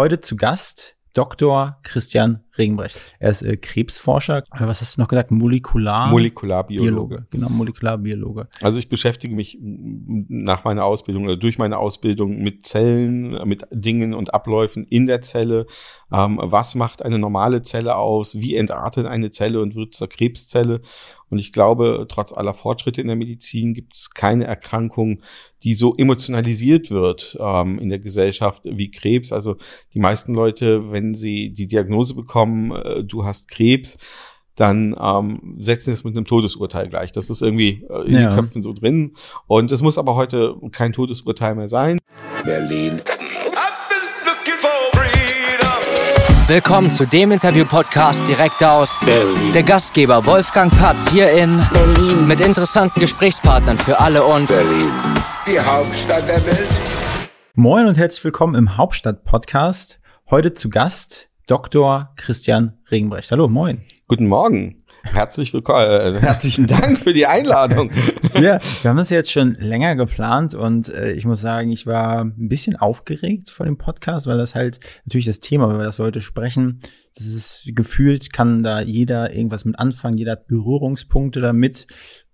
Heute zu Gast Dr. Christian Regenbrecht. Er ist äh, Krebsforscher. Äh, was hast du noch gesagt? Molekular Molekularbiologe. Genau, Molekularbiologe. Also ich beschäftige mich nach meiner Ausbildung oder durch meine Ausbildung mit Zellen, mit Dingen und Abläufen in der Zelle. Ähm, was macht eine normale Zelle aus? Wie entartet eine Zelle und wird zur Krebszelle? Und ich glaube, trotz aller Fortschritte in der Medizin gibt es keine Erkrankung, die so emotionalisiert wird ähm, in der Gesellschaft wie Krebs. Also die meisten Leute, wenn sie die Diagnose bekommen, äh, du hast Krebs, dann ähm, setzen es mit einem Todesurteil gleich. Das ist irgendwie äh, in ja. den Köpfen so drin. Und es muss aber heute kein Todesurteil mehr sein. Berlin. Willkommen zu dem Interview-Podcast direkt aus Berlin. Der Gastgeber Wolfgang Patz hier in Berlin mit interessanten Gesprächspartnern für alle und Berlin, die Hauptstadt der Welt. Moin und herzlich willkommen im Hauptstadt-Podcast. Heute zu Gast Dr. Christian Regenbrecht. Hallo, moin. Guten Morgen. Herzlich willkommen, äh, herzlichen Dank für die Einladung. ja, wir haben das jetzt schon länger geplant und äh, ich muss sagen, ich war ein bisschen aufgeregt vor dem Podcast, weil das halt natürlich das Thema, wenn wir das heute sprechen, das ist gefühlt, kann da jeder irgendwas mit anfangen, jeder hat Berührungspunkte damit.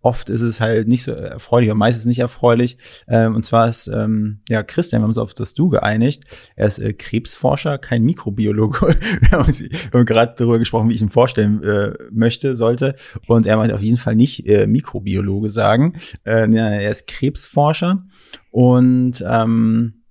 Oft ist es halt nicht so erfreulich, oder meistens nicht erfreulich. Ähm, und zwar ist, ähm, ja, Christian, wir haben uns auf das Du geeinigt. Er ist äh, Krebsforscher, kein Mikrobiologe. wir haben, haben gerade darüber gesprochen, wie ich ihn vorstellen äh, möchte, sollte. Und er meint auf jeden Fall nicht äh, Mikrobiologe sagen. Äh, ja, er ist Krebsforscher. Und ähm,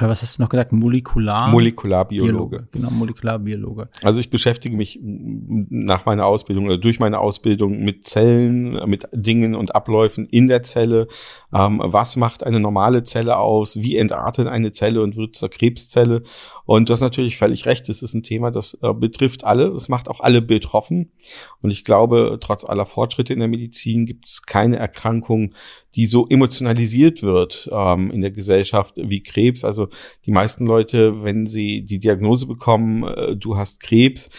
was hast du noch gesagt? Molekular? Molekularbiologe. Genau, Molekularbiologe. Also ich beschäftige mich nach meiner Ausbildung oder durch meine Ausbildung mit Zellen, mit Dingen und Abläufen in der Zelle. Ähm, was macht eine normale Zelle aus? Wie entartet eine Zelle und wird zur Krebszelle? Und du hast natürlich völlig recht. Es ist ein Thema, das äh, betrifft alle. Es macht auch alle betroffen. Und ich glaube, trotz aller Fortschritte in der Medizin gibt es keine Erkrankung, die so emotionalisiert wird ähm, in der Gesellschaft wie Krebs. Also die meisten Leute, wenn sie die Diagnose bekommen, äh, du hast Krebs,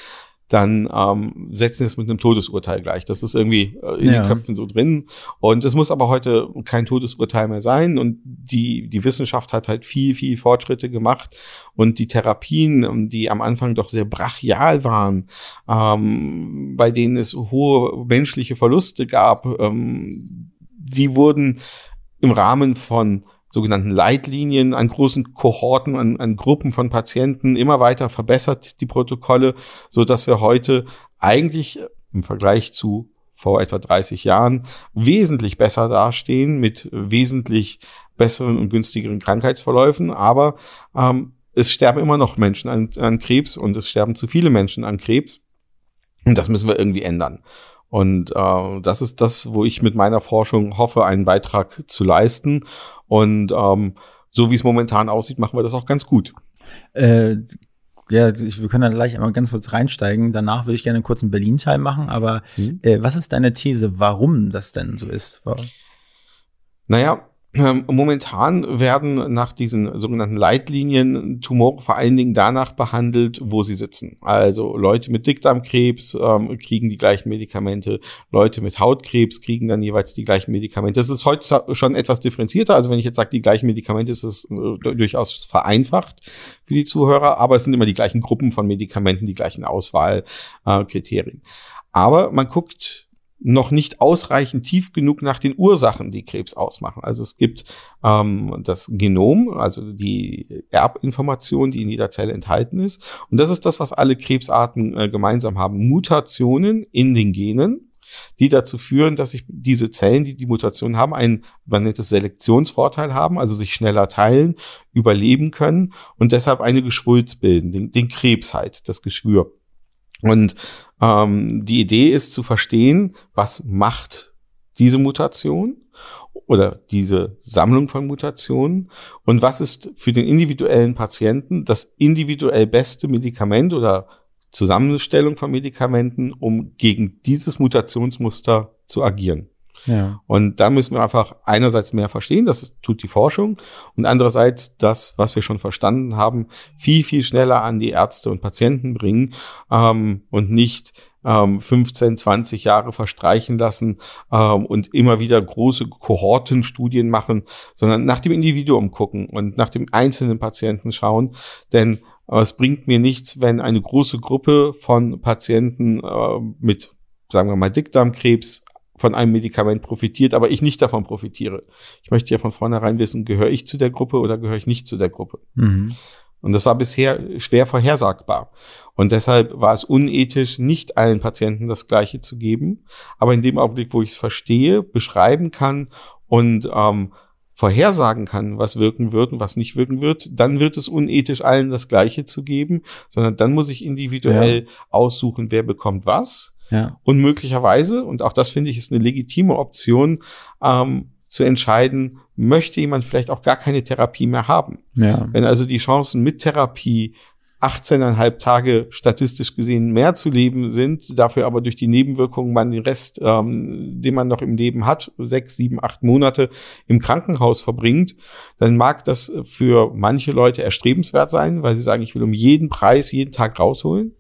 dann ähm, setzen es mit einem Todesurteil gleich. Das ist irgendwie äh, in ja. den Köpfen so drin. Und es muss aber heute kein Todesurteil mehr sein. Und die, die Wissenschaft hat halt viel, viel Fortschritte gemacht. Und die Therapien, ähm, die am Anfang doch sehr brachial waren, ähm, bei denen es hohe menschliche Verluste gab, ähm, die wurden im Rahmen von sogenannten Leitlinien an großen Kohorten, an, an Gruppen von Patienten immer weiter verbessert, die Protokolle, so dass wir heute eigentlich im Vergleich zu vor etwa 30 Jahren wesentlich besser dastehen mit wesentlich besseren und günstigeren Krankheitsverläufen. Aber ähm, es sterben immer noch Menschen an, an Krebs und es sterben zu viele Menschen an Krebs. Und das müssen wir irgendwie ändern. Und äh, das ist das, wo ich mit meiner Forschung hoffe, einen Beitrag zu leisten. Und ähm, so wie es momentan aussieht, machen wir das auch ganz gut. Äh, ja, ich, wir können da gleich einmal ganz kurz reinsteigen. Danach würde ich gerne einen kurzen Berlin-Teil machen. Aber mhm. äh, was ist deine These, warum das denn so ist? Naja, ähm, momentan werden nach diesen sogenannten Leitlinien Tumore vor allen Dingen danach behandelt, wo sie sitzen. Also Leute mit Dickdarmkrebs ähm, kriegen die gleichen Medikamente, Leute mit Hautkrebs kriegen dann jeweils die gleichen Medikamente. Das ist heute schon etwas differenzierter. Also wenn ich jetzt sage, die gleichen Medikamente, ist es äh, durchaus vereinfacht für die Zuhörer, aber es sind immer die gleichen Gruppen von Medikamenten, die gleichen Auswahlkriterien. Äh, aber man guckt noch nicht ausreichend tief genug nach den Ursachen, die Krebs ausmachen. Also es gibt ähm, das Genom, also die Erbinformation, die in jeder Zelle enthalten ist. Und das ist das, was alle Krebsarten äh, gemeinsam haben. Mutationen in den Genen, die dazu führen, dass sich diese Zellen, die die Mutation haben, einen, man nennt es Selektionsvorteil haben, also sich schneller teilen, überleben können und deshalb eine Geschwulst bilden, den, den Krebs halt, das Geschwür. Und ähm, die Idee ist zu verstehen, was macht diese Mutation oder diese Sammlung von Mutationen und was ist für den individuellen Patienten das individuell beste Medikament oder Zusammenstellung von Medikamenten, um gegen dieses Mutationsmuster zu agieren. Ja. Und da müssen wir einfach einerseits mehr verstehen, das tut die Forschung, und andererseits das, was wir schon verstanden haben, viel, viel schneller an die Ärzte und Patienten bringen ähm, und nicht ähm, 15, 20 Jahre verstreichen lassen ähm, und immer wieder große Kohortenstudien machen, sondern nach dem Individuum gucken und nach dem einzelnen Patienten schauen. Denn Aber es bringt mir nichts, wenn eine große Gruppe von Patienten äh, mit, sagen wir mal, Dickdarmkrebs von einem Medikament profitiert, aber ich nicht davon profitiere. Ich möchte ja von vornherein wissen, gehöre ich zu der Gruppe oder gehöre ich nicht zu der Gruppe. Mhm. Und das war bisher schwer vorhersagbar. Und deshalb war es unethisch, nicht allen Patienten das Gleiche zu geben. Aber in dem Augenblick, wo ich es verstehe, beschreiben kann und ähm, vorhersagen kann, was wirken wird und was nicht wirken wird, dann wird es unethisch, allen das Gleiche zu geben, sondern dann muss ich individuell ja. aussuchen, wer bekommt was. Ja. Und möglicherweise, und auch das finde ich ist eine legitime Option, ähm, zu entscheiden, möchte jemand vielleicht auch gar keine Therapie mehr haben. Ja. Wenn also die Chancen mit Therapie 18,5 Tage statistisch gesehen mehr zu leben sind, dafür aber durch die Nebenwirkungen man den Rest, ähm, den man noch im Leben hat, sechs, sieben, acht Monate im Krankenhaus verbringt, dann mag das für manche Leute erstrebenswert sein, weil sie sagen, ich will um jeden Preis jeden Tag rausholen.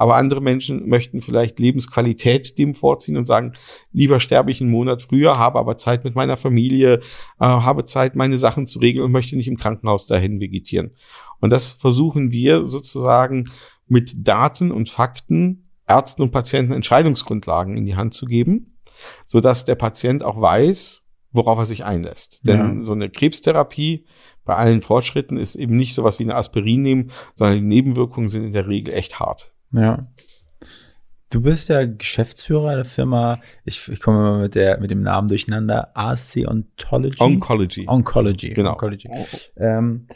Aber andere Menschen möchten vielleicht Lebensqualität dem vorziehen und sagen, lieber sterbe ich einen Monat früher, habe aber Zeit mit meiner Familie, äh, habe Zeit, meine Sachen zu regeln und möchte nicht im Krankenhaus dahin vegetieren. Und das versuchen wir sozusagen mit Daten und Fakten Ärzten und Patienten Entscheidungsgrundlagen in die Hand zu geben, so dass der Patient auch weiß, worauf er sich einlässt. Denn ja. so eine Krebstherapie bei allen Fortschritten ist eben nicht sowas wie eine Aspirin nehmen, sondern die Nebenwirkungen sind in der Regel echt hart. Ja. Du bist ja Geschäftsführer der Firma, ich, ich komme mal mit, der, mit dem Namen durcheinander, AC Ontology. Oncology. Oncology. Genau. Oncology. Ähm,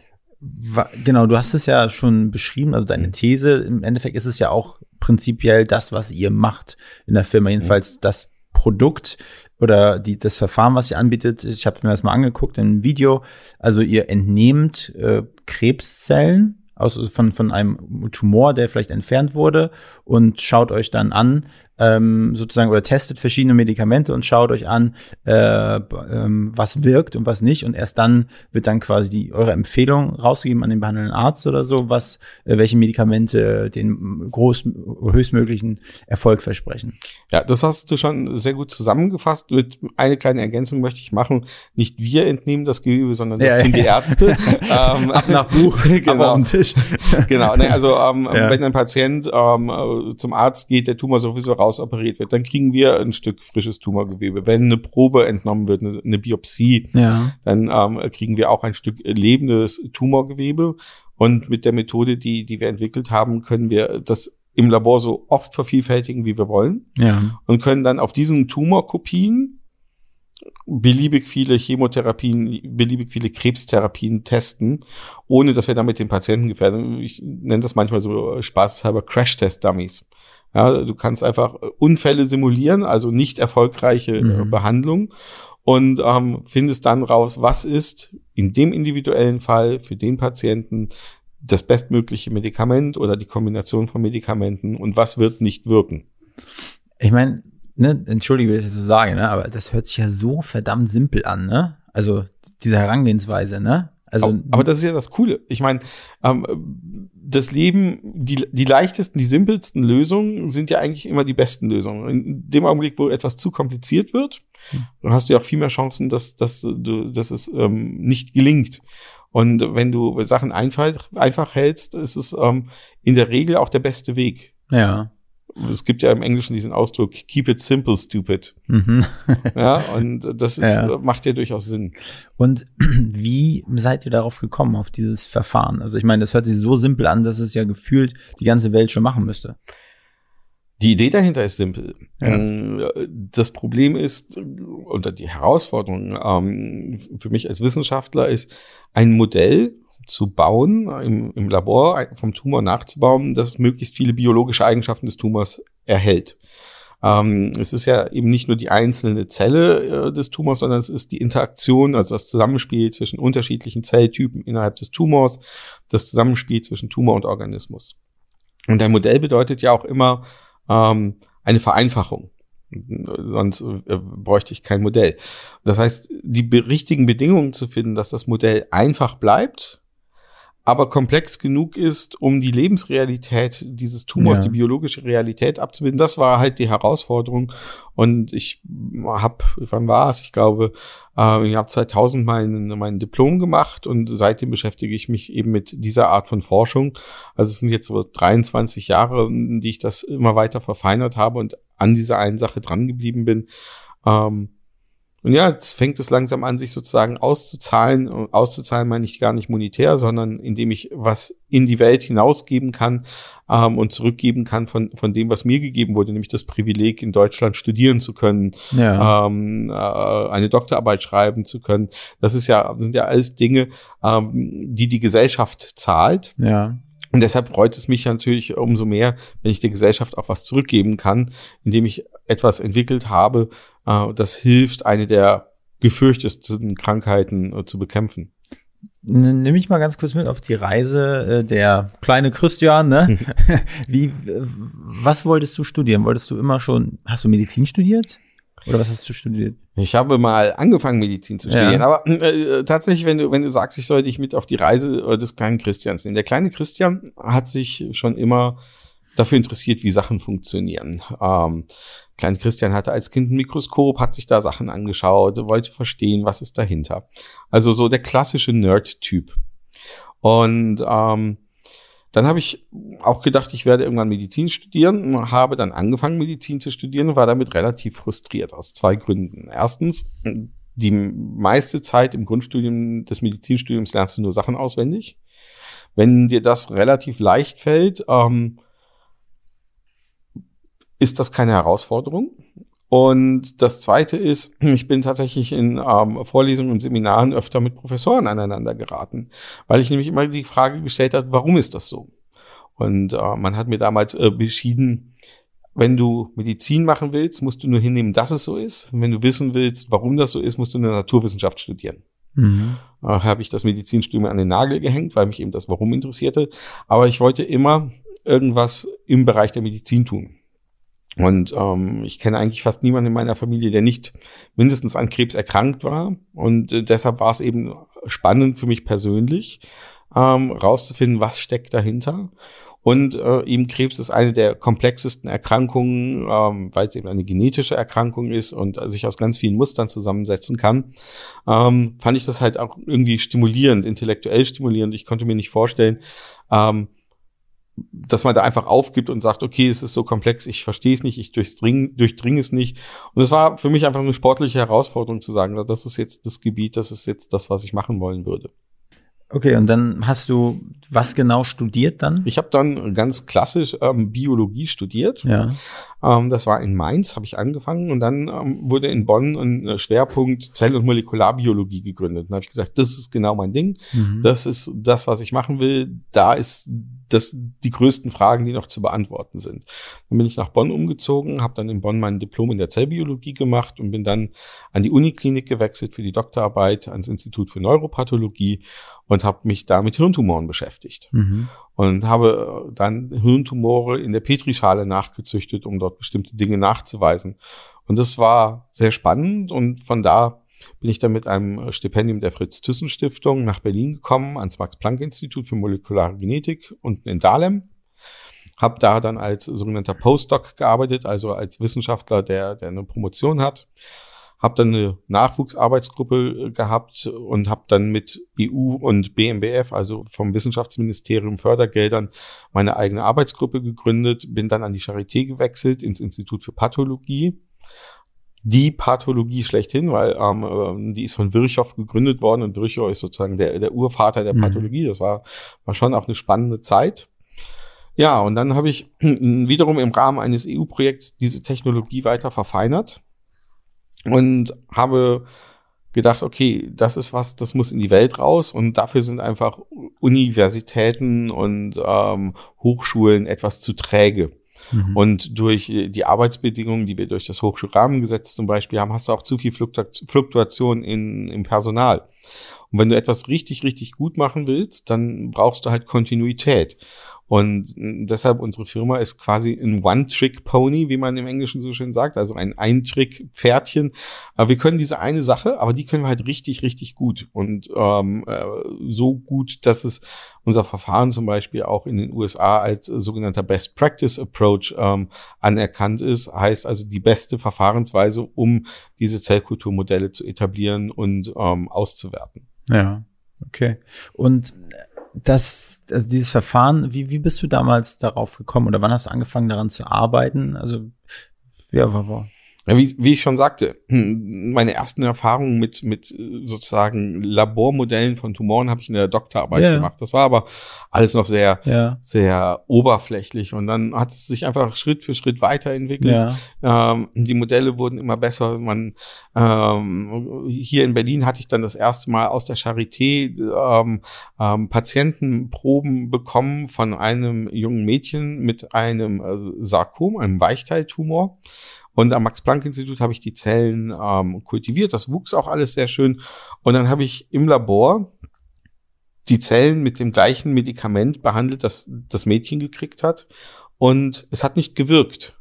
genau, du hast es ja schon beschrieben, also deine mhm. These, im Endeffekt ist es ja auch prinzipiell das, was ihr macht in der Firma, jedenfalls mhm. das Produkt oder die, das Verfahren, was ihr anbietet. Ich habe mir das mal angeguckt in einem Video. Also ihr entnehmt äh, Krebszellen aus, von, von einem Tumor, der vielleicht entfernt wurde und schaut euch dann an, ähm, sozusagen oder testet verschiedene Medikamente und schaut euch an, äh, ähm, was wirkt und was nicht. Und erst dann wird dann quasi die, eure Empfehlung rausgegeben an den behandelnden Arzt oder so, was, äh, welche Medikamente den groß, höchstmöglichen Erfolg versprechen. Ja, das hast du schon sehr gut zusammengefasst. Mit eine kleine Ergänzung möchte ich machen. Nicht wir entnehmen das Gewebe, sondern das ja, tun ja. die Ärzte. ähm, Ab nach Buch, genau. auf den Tisch. genau, ne, also ähm, ja. wenn ein Patient ähm, zum Arzt geht, der Tumor sowieso raus rausoperiert wird, dann kriegen wir ein Stück frisches Tumorgewebe. Wenn eine Probe entnommen wird, eine, eine Biopsie, ja. dann ähm, kriegen wir auch ein Stück lebendes Tumorgewebe. Und mit der Methode, die, die wir entwickelt haben, können wir das im Labor so oft vervielfältigen, wie wir wollen. Ja. Und können dann auf diesen Tumorkopien beliebig viele Chemotherapien, beliebig viele Krebstherapien testen, ohne dass wir damit den Patienten gefährden. Ich nenne das manchmal so spaßeshalber Crash-Test-Dummies. Ja, du kannst einfach äh, Unfälle simulieren, also nicht erfolgreiche äh, mhm. Behandlung und ähm, findest dann raus, was ist in dem individuellen Fall für den Patienten das bestmögliche Medikament oder die Kombination von Medikamenten und was wird nicht wirken. Ich meine, ne, entschuldige, wenn ich das so sage, ne, aber das hört sich ja so verdammt simpel an, ne? Also diese Herangehensweise, ne? Also, aber, aber das ist ja das Coole. Ich meine, ähm, das Leben, die, die leichtesten, die simpelsten Lösungen sind ja eigentlich immer die besten Lösungen. In dem Augenblick, wo etwas zu kompliziert wird, dann hast du ja auch viel mehr Chancen, dass, dass, du, dass es ähm, nicht gelingt. Und wenn du Sachen einfach, einfach hältst, ist es ähm, in der Regel auch der beste Weg. Ja es gibt ja im Englischen diesen Ausdruck, keep it simple, stupid. Mhm. ja, und das ist, ja. macht ja durchaus Sinn. Und wie seid ihr darauf gekommen, auf dieses Verfahren? Also ich meine, das hört sich so simpel an, dass es ja gefühlt die ganze Welt schon machen müsste. Die Idee dahinter ist simpel. Ja. Ähm, das Problem ist, oder die Herausforderung ähm, für mich als Wissenschaftler ist, ein Modell zu bauen, im, im Labor vom Tumor nachzubauen, dass es möglichst viele biologische Eigenschaften des Tumors erhält. Ähm, es ist ja eben nicht nur die einzelne Zelle äh, des Tumors, sondern es ist die Interaktion, also das Zusammenspiel zwischen unterschiedlichen Zelltypen innerhalb des Tumors, das Zusammenspiel zwischen Tumor und Organismus. Und ein Modell bedeutet ja auch immer ähm, eine Vereinfachung sonst äh, bräuchte ich kein Modell. Das heißt, die richtigen Bedingungen zu finden, dass das Modell einfach bleibt, aber komplex genug ist, um die Lebensrealität dieses Tumors, ja. die biologische Realität abzubilden. Das war halt die Herausforderung. Und ich habe, wann war es? Ich glaube, äh, ich habe 2000 mein, mein Diplom gemacht und seitdem beschäftige ich mich eben mit dieser Art von Forschung. Also es sind jetzt so 23 Jahre, die ich das immer weiter verfeinert habe und an dieser einen Sache dran geblieben bin. Ähm, und ja, jetzt fängt es langsam an, sich sozusagen auszuzahlen. Auszuzahlen meine ich gar nicht monetär, sondern indem ich was in die Welt hinausgeben kann ähm, und zurückgeben kann von, von dem, was mir gegeben wurde, nämlich das Privileg, in Deutschland studieren zu können, ja. ähm, äh, eine Doktorarbeit schreiben zu können. Das ist ja, sind ja alles Dinge, ähm, die die Gesellschaft zahlt. Ja. Und deshalb freut es mich natürlich umso mehr, wenn ich der Gesellschaft auch was zurückgeben kann, indem ich etwas entwickelt habe, äh, das hilft, eine der gefürchtesten Krankheiten äh, zu bekämpfen. Nimm ich mal ganz kurz mit auf die Reise äh, der kleine Christian, ne? Wie, was wolltest du studieren? Wolltest du immer schon, hast du Medizin studiert? Oder was hast du studiert? Ich habe mal angefangen, Medizin zu studieren. Ja. Aber äh, tatsächlich, wenn du, wenn du sagst, ich soll dich mit auf die Reise des kleinen Christians nehmen. Der kleine Christian hat sich schon immer dafür interessiert, wie Sachen funktionieren. Ähm, Klein Christian hatte als Kind ein Mikroskop, hat sich da Sachen angeschaut, wollte verstehen, was ist dahinter. Also so der klassische Nerd-Typ. Und ähm, dann habe ich auch gedacht, ich werde irgendwann Medizin studieren, habe dann angefangen, Medizin zu studieren und war damit relativ frustriert aus zwei Gründen. Erstens, die meiste Zeit im Grundstudium des Medizinstudiums lernst du nur Sachen auswendig. Wenn dir das relativ leicht fällt, ähm, ist das keine Herausforderung. Und das Zweite ist, ich bin tatsächlich in ähm, Vorlesungen und Seminaren öfter mit Professoren aneinander geraten, weil ich nämlich immer die Frage gestellt habe, warum ist das so? Und äh, man hat mir damals äh, beschieden, wenn du Medizin machen willst, musst du nur hinnehmen, dass es so ist. Und wenn du wissen willst, warum das so ist, musst du eine Naturwissenschaft studieren. Mhm. Äh, habe ich das Medizinstudium an den Nagel gehängt, weil mich eben das Warum interessierte. Aber ich wollte immer irgendwas im Bereich der Medizin tun. Und ähm, ich kenne eigentlich fast niemanden in meiner Familie, der nicht mindestens an Krebs erkrankt war. Und äh, deshalb war es eben spannend für mich persönlich, ähm, rauszufinden, was steckt dahinter. Und äh, eben Krebs ist eine der komplexesten Erkrankungen, ähm, weil es eben eine genetische Erkrankung ist und sich aus ganz vielen Mustern zusammensetzen kann. Ähm, fand ich das halt auch irgendwie stimulierend, intellektuell stimulierend. Ich konnte mir nicht vorstellen, ähm, dass man da einfach aufgibt und sagt, okay, es ist so komplex, ich verstehe es nicht, ich durchdringe, durchdringe es nicht. Und es war für mich einfach eine sportliche Herausforderung zu sagen, das ist jetzt das Gebiet, das ist jetzt das, was ich machen wollen würde. Okay, und dann hast du was genau studiert dann? Ich habe dann ganz klassisch ähm, Biologie studiert. Ja. Ähm, das war in Mainz, habe ich angefangen und dann ähm, wurde in Bonn ein äh, Schwerpunkt Zell- und Molekularbiologie gegründet. Und habe ich gesagt, das ist genau mein Ding. Mhm. Das ist das, was ich machen will. Da ist das die größten Fragen, die noch zu beantworten sind. Dann bin ich nach Bonn umgezogen, habe dann in Bonn mein Diplom in der Zellbiologie gemacht und bin dann an die Uniklinik gewechselt für die Doktorarbeit ans Institut für Neuropathologie und habe mich da mit Hirntumoren beschäftigt. Mhm. Und habe dann Hirntumore in der Petrischale nachgezüchtet, um dort bestimmte Dinge nachzuweisen. Und das war sehr spannend und von da bin ich dann mit einem Stipendium der Fritz-Thyssen-Stiftung nach Berlin gekommen, ans Max-Planck-Institut für molekulare Genetik unten in Dahlem. Habe da dann als sogenannter Postdoc gearbeitet, also als Wissenschaftler, der, der eine Promotion hat. Habe dann eine Nachwuchsarbeitsgruppe gehabt und habe dann mit EU und BMBF, also vom Wissenschaftsministerium Fördergeldern, meine eigene Arbeitsgruppe gegründet, bin dann an die Charité gewechselt ins Institut für Pathologie die Pathologie schlechthin, weil ähm, ähm, die ist von Virchow gegründet worden und Virchow ist sozusagen der, der Urvater der mhm. Pathologie. Das war, war schon auch eine spannende Zeit. Ja, und dann habe ich wiederum im Rahmen eines EU-Projekts diese Technologie weiter verfeinert und habe gedacht, okay, das ist was, das muss in die Welt raus und dafür sind einfach Universitäten und ähm, Hochschulen etwas zu träge. Mhm. Und durch äh, die Arbeitsbedingungen, die wir durch das Hochschulrahmengesetz zum Beispiel haben, hast du auch zu viel Fluktuation in, im Personal. Und wenn du etwas richtig, richtig gut machen willst, dann brauchst du halt Kontinuität. Und deshalb unsere Firma ist quasi ein One-Trick-Pony, wie man im Englischen so schön sagt, also ein Ein-Trick-Pferdchen. Wir können diese eine Sache, aber die können wir halt richtig, richtig gut. Und ähm, äh, so gut, dass es unser Verfahren zum Beispiel auch in den USA als sogenannter Best Practice Approach ähm, anerkannt ist. Heißt also die beste Verfahrensweise, um diese Zellkulturmodelle zu etablieren und ähm, auszuwerten. Ja, okay. Und das, also dieses Verfahren, wie, wie bist du damals darauf gekommen oder wann hast du angefangen daran zu arbeiten? Also, ja, war, war, wie, wie ich schon sagte, hm, meine ersten Erfahrungen mit, mit äh, sozusagen Labormodellen von Tumoren habe ich in der Doktorarbeit ja. gemacht. Das war aber alles noch sehr, ja. sehr oberflächlich. Und dann hat es sich einfach Schritt für Schritt weiterentwickelt. Ja. Ähm, die Modelle wurden immer besser. Man, ähm, hier in Berlin hatte ich dann das erste Mal aus der Charité ähm, ähm, Patientenproben bekommen von einem jungen Mädchen mit einem äh, Sarkom, einem Weichteiltumor. Und am Max-Planck-Institut habe ich die Zellen ähm, kultiviert. Das wuchs auch alles sehr schön. Und dann habe ich im Labor die Zellen mit dem gleichen Medikament behandelt, das das Mädchen gekriegt hat. Und es hat nicht gewirkt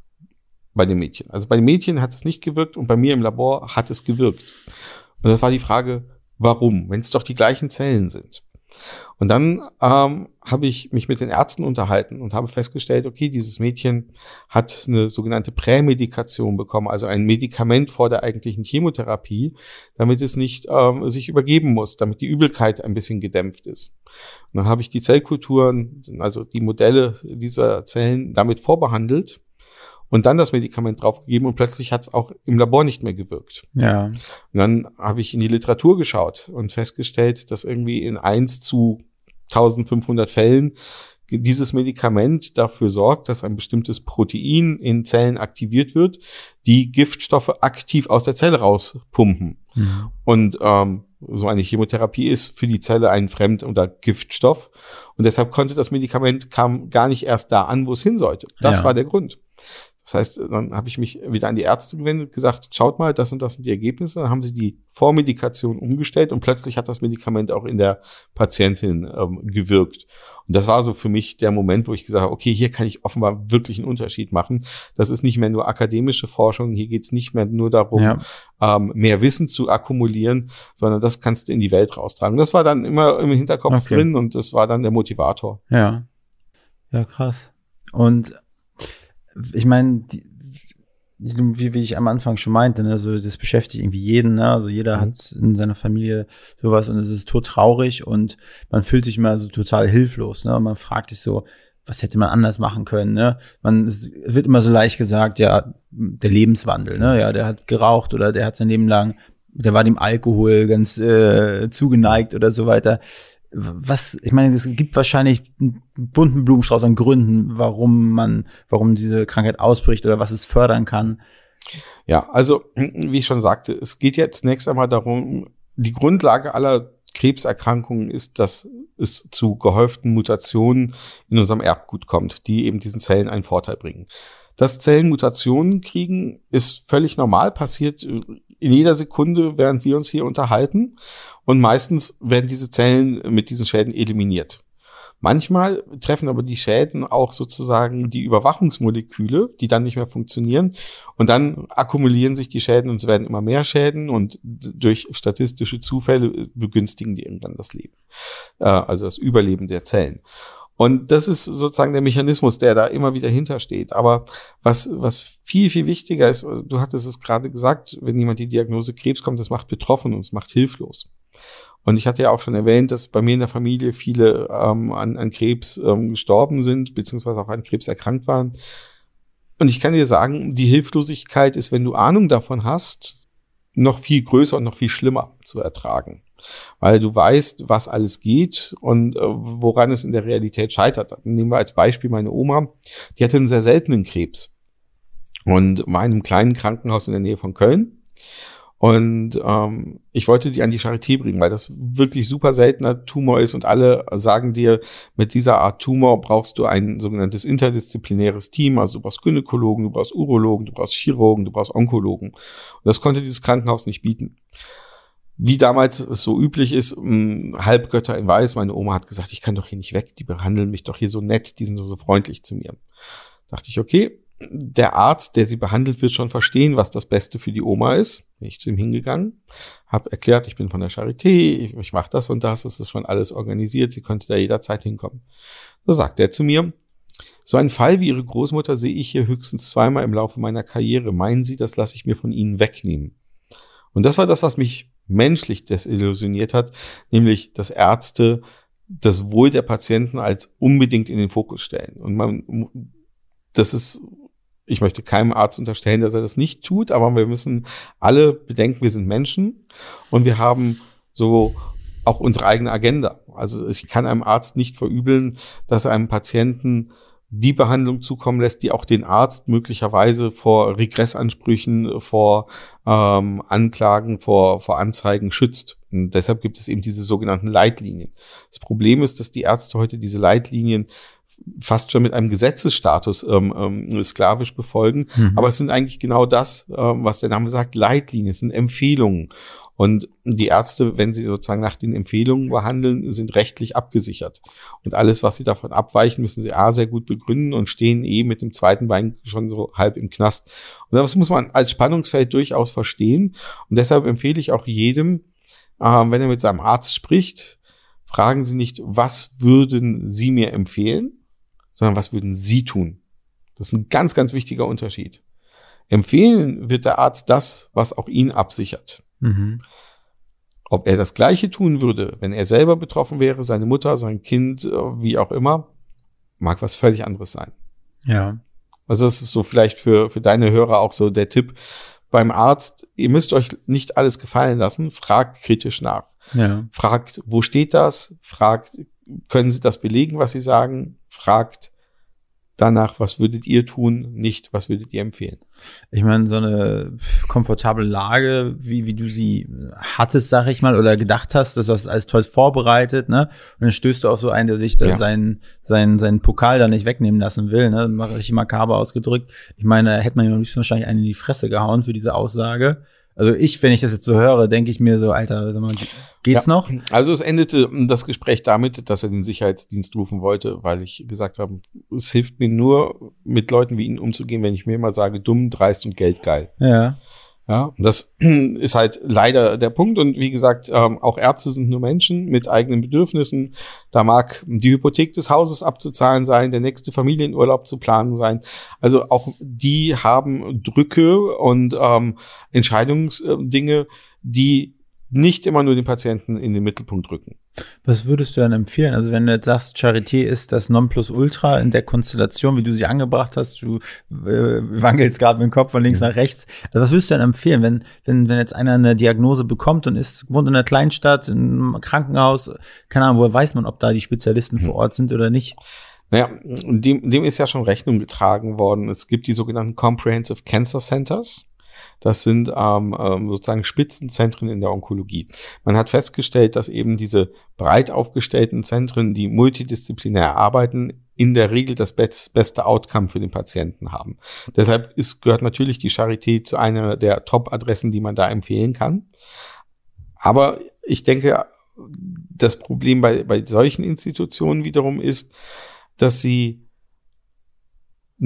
bei dem Mädchen. Also bei dem Mädchen hat es nicht gewirkt und bei mir im Labor hat es gewirkt. Und das war die Frage, warum, wenn es doch die gleichen Zellen sind. Und dann ähm, habe ich mich mit den Ärzten unterhalten und habe festgestellt, okay, dieses Mädchen hat eine sogenannte Prämedikation bekommen, also ein Medikament vor der eigentlichen Chemotherapie, damit es nicht ähm, sich übergeben muss, damit die Übelkeit ein bisschen gedämpft ist. Und dann habe ich die Zellkulturen, also die Modelle dieser Zellen damit vorbehandelt und dann das Medikament draufgegeben und plötzlich hat es auch im Labor nicht mehr gewirkt. Ja. Und dann habe ich in die Literatur geschaut und festgestellt, dass irgendwie in eins zu 1500 Fällen dieses Medikament dafür sorgt, dass ein bestimmtes Protein in Zellen aktiviert wird, die Giftstoffe aktiv aus der Zelle rauspumpen. Mhm. Und ähm, so eine Chemotherapie ist für die Zelle ein Fremd- oder Giftstoff. Und deshalb konnte das Medikament kam gar nicht erst da an, wo es hin sollte. Das ja. war der Grund. Das heißt, dann habe ich mich wieder an die Ärzte gewendet, gesagt, schaut mal, das und das sind die Ergebnisse. Dann haben sie die Vormedikation umgestellt und plötzlich hat das Medikament auch in der Patientin ähm, gewirkt. Und das war so für mich der Moment, wo ich gesagt habe, okay, hier kann ich offenbar wirklich einen Unterschied machen. Das ist nicht mehr nur akademische Forschung, hier geht es nicht mehr nur darum, ja. ähm, mehr Wissen zu akkumulieren, sondern das kannst du in die Welt raustragen. Das war dann immer im Hinterkopf okay. drin und das war dann der Motivator. Ja. Ja, krass. Und ich meine, wie, wie ich am Anfang schon meinte, ne, so das beschäftigt irgendwie jeden, ne? Also jeder mhm. hat in seiner Familie sowas und es ist tot traurig und man fühlt sich immer so total hilflos, ne? Und man fragt sich so, was hätte man anders machen können, ne? Man es wird immer so leicht gesagt, ja, der Lebenswandel, ne? Ja, der hat geraucht oder der hat sein Leben lang, der war dem Alkohol ganz äh, zugeneigt oder so weiter was, ich meine, es gibt wahrscheinlich einen bunten Blumenstrauß an Gründen, warum man, warum diese Krankheit ausbricht oder was es fördern kann. Ja, also, wie ich schon sagte, es geht jetzt zunächst einmal darum, die Grundlage aller Krebserkrankungen ist, dass es zu gehäuften Mutationen in unserem Erbgut kommt, die eben diesen Zellen einen Vorteil bringen. Dass Zellen Mutationen kriegen, ist völlig normal, passiert in jeder Sekunde, während wir uns hier unterhalten. Und meistens werden diese Zellen mit diesen Schäden eliminiert. Manchmal treffen aber die Schäden auch sozusagen die Überwachungsmoleküle, die dann nicht mehr funktionieren. Und dann akkumulieren sich die Schäden und es werden immer mehr Schäden und durch statistische Zufälle begünstigen die irgendwann das Leben. Äh, also das Überleben der Zellen. Und das ist sozusagen der Mechanismus, der da immer wieder hintersteht. Aber was, was viel, viel wichtiger ist, du hattest es gerade gesagt, wenn jemand die Diagnose Krebs kommt, das macht betroffen und es macht hilflos. Und ich hatte ja auch schon erwähnt, dass bei mir in der Familie viele ähm, an, an Krebs ähm, gestorben sind, beziehungsweise auch an Krebs erkrankt waren. Und ich kann dir sagen, die Hilflosigkeit ist, wenn du Ahnung davon hast, noch viel größer und noch viel schlimmer zu ertragen weil du weißt, was alles geht und äh, woran es in der Realität scheitert. Nehmen wir als Beispiel meine Oma, die hatte einen sehr seltenen Krebs und war in einem kleinen Krankenhaus in der Nähe von Köln. Und ähm, ich wollte die an die Charité bringen, weil das wirklich super seltener Tumor ist und alle sagen dir, mit dieser Art Tumor brauchst du ein sogenanntes interdisziplinäres Team. Also du brauchst Gynäkologen, du brauchst Urologen, du brauchst Chirurgen, du brauchst Onkologen. Und das konnte dieses Krankenhaus nicht bieten. wie damals es so üblich ist, Halbgötter in Weiß. Meine Oma hat gesagt, ich kann doch hier nicht weg, die behandeln mich doch hier so nett, die sind so freundlich zu mir. Dachte ich, okay, der Arzt, der sie behandelt, wird schon verstehen, was das Beste für die Oma ist. Bin ich zu ihm hingegangen, habe erklärt, ich bin von der Charité, ich, ich mache das und das, es ist schon alles organisiert, sie könnte da jederzeit hinkommen. Da sagt er zu mir, so einen Fall wie Ihre Großmutter sehe ich hier höchstens zweimal im Laufe meiner Karriere. Meinen Sie, das lasse ich mir von Ihnen wegnehmen? Und das war das, was mich menschlich desillusioniert hat, nämlich dass Ärzte das Wohl der Patienten als unbedingt in den Fokus stellen. Und man, das ist, ich möchte keinem Arzt unterstellen, dass er das nicht tut, aber wir müssen alle bedenken, wir sind Menschen und wir haben so auch unsere eigene Agenda. Also ich kann einem Arzt nicht verübeln, dass er einem Patienten die Behandlung zukommen lässt, die auch den Arzt möglicherweise vor Regressansprüchen, vor ähm, Anklagen, vor, vor Anzeigen schützt. Und deshalb gibt es eben diese sogenannten Leitlinien. Das Problem ist, dass die Ärzte heute diese Leitlinien fast schon mit einem Gesetzesstatus ähm, ähm, sklavisch befolgen. Mhm. Aber es sind eigentlich genau das, ähm, was der Name sagt, Leitlinien, es sind Empfehlungen. Und die Ärzte, wenn sie sozusagen nach den Empfehlungen behandeln, sind rechtlich abgesichert. Und alles, was sie davon abweichen, müssen sie A sehr gut begründen und stehen eh mit dem zweiten Bein schon so halb im Knast. Und das muss man als Spannungsfeld durchaus verstehen. Und deshalb empfehle ich auch jedem, äh, wenn er mit seinem Arzt spricht, fragen Sie nicht, was würden Sie mir empfehlen, sondern was würden Sie tun? Das ist ein ganz, ganz wichtiger Unterschied. Empfehlen wird der Arzt das, was auch ihn absichert. Mhm. Ob er das Gleiche tun würde, wenn er selber betroffen wäre, seine Mutter, sein Kind, äh, wie auch immer, mag was völlig anderes sein. Ja. Also das ist so vielleicht für, für deine Hörer auch so der Tipp beim Arzt. Ihr müsst euch nicht alles gefallen lassen. Fragt kritisch nach. Ja. Fragt, wo steht das? Fragt, können Sie das belegen, was Sie sagen? Fragt, danach, was würdet ihr tun, nicht, was würdet ihr empfehlen? Ich meine, so eine komfortable Lage, wie, wie du sie hattest, sag ich mal, oder gedacht hast, das was alles toll vorbereitet, ne? Und dann stößt du auf so einen, der sich dann ja. seinen, seinen, seinen Pokal da nicht wegnehmen lassen will, ne? Richtig makaber ausgedrückt. Ich meine, hätte man ihm am liebsten wahrscheinlich einen in die Fresse gehauen für diese Aussage. Also ich, wenn ich das jetzt so höre, denke ich mir so, Alter, sag mal, geht's ja. noch? Also es endete das Gespräch damit, dass er den Sicherheitsdienst rufen wollte, weil ich gesagt habe, es hilft mir nur, mit Leuten wie Ihnen umzugehen, wenn ich mir mal sage, dumm, dreist und geldgeil. Ja. Ja, das ist halt leider der Punkt. Und wie gesagt, ähm, auch Ärzte sind nur Menschen mit eigenen Bedürfnissen. Da mag die Hypothek des Hauses abzuzahlen sein, der nächste Familienurlaub zu planen sein. Also auch die haben Drücke und ähm, Entscheidungsdinge, die nicht immer nur den Patienten in den Mittelpunkt rücken. Was würdest du dann empfehlen? Also wenn du jetzt sagst, Charité ist das Nonplusultra in der Konstellation, wie du sie angebracht hast, du äh, wangelst gerade mit dem Kopf von links mhm. nach rechts. Also was würdest du dann empfehlen, wenn, wenn, wenn jetzt einer eine Diagnose bekommt und ist, wohnt in einer Kleinstadt, in einem Krankenhaus, keine Ahnung, woher weiß man, ob da die Spezialisten mhm. vor Ort sind oder nicht? Naja, dem, dem ist ja schon Rechnung getragen worden. Es gibt die sogenannten Comprehensive Cancer Centers. Das sind ähm, ähm, sozusagen Spitzenzentren in der Onkologie. Man hat festgestellt, dass eben diese breit aufgestellten Zentren, die multidisziplinär arbeiten, in der Regel das beste Outcome für den Patienten haben. Deshalb ist, gehört natürlich die Charité zu einer der Top-Adressen, die man da empfehlen kann. Aber ich denke, das Problem bei, bei solchen Institutionen wiederum ist, dass sie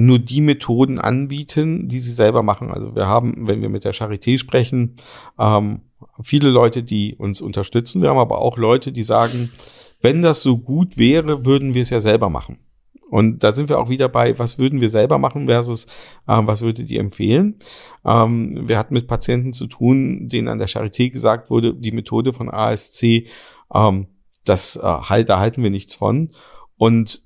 nur die Methoden anbieten, die sie selber machen. Also wir haben, wenn wir mit der Charité sprechen, ähm, viele Leute, die uns unterstützen. Wir haben aber auch Leute, die sagen, wenn das so gut wäre, würden wir es ja selber machen. Und da sind wir auch wieder bei, was würden wir selber machen versus äh, was würdet ihr empfehlen? Ähm, wir hatten mit Patienten zu tun, denen an der Charité gesagt wurde, die Methode von ASC, ähm, das äh, halt, da halten wir nichts von. Und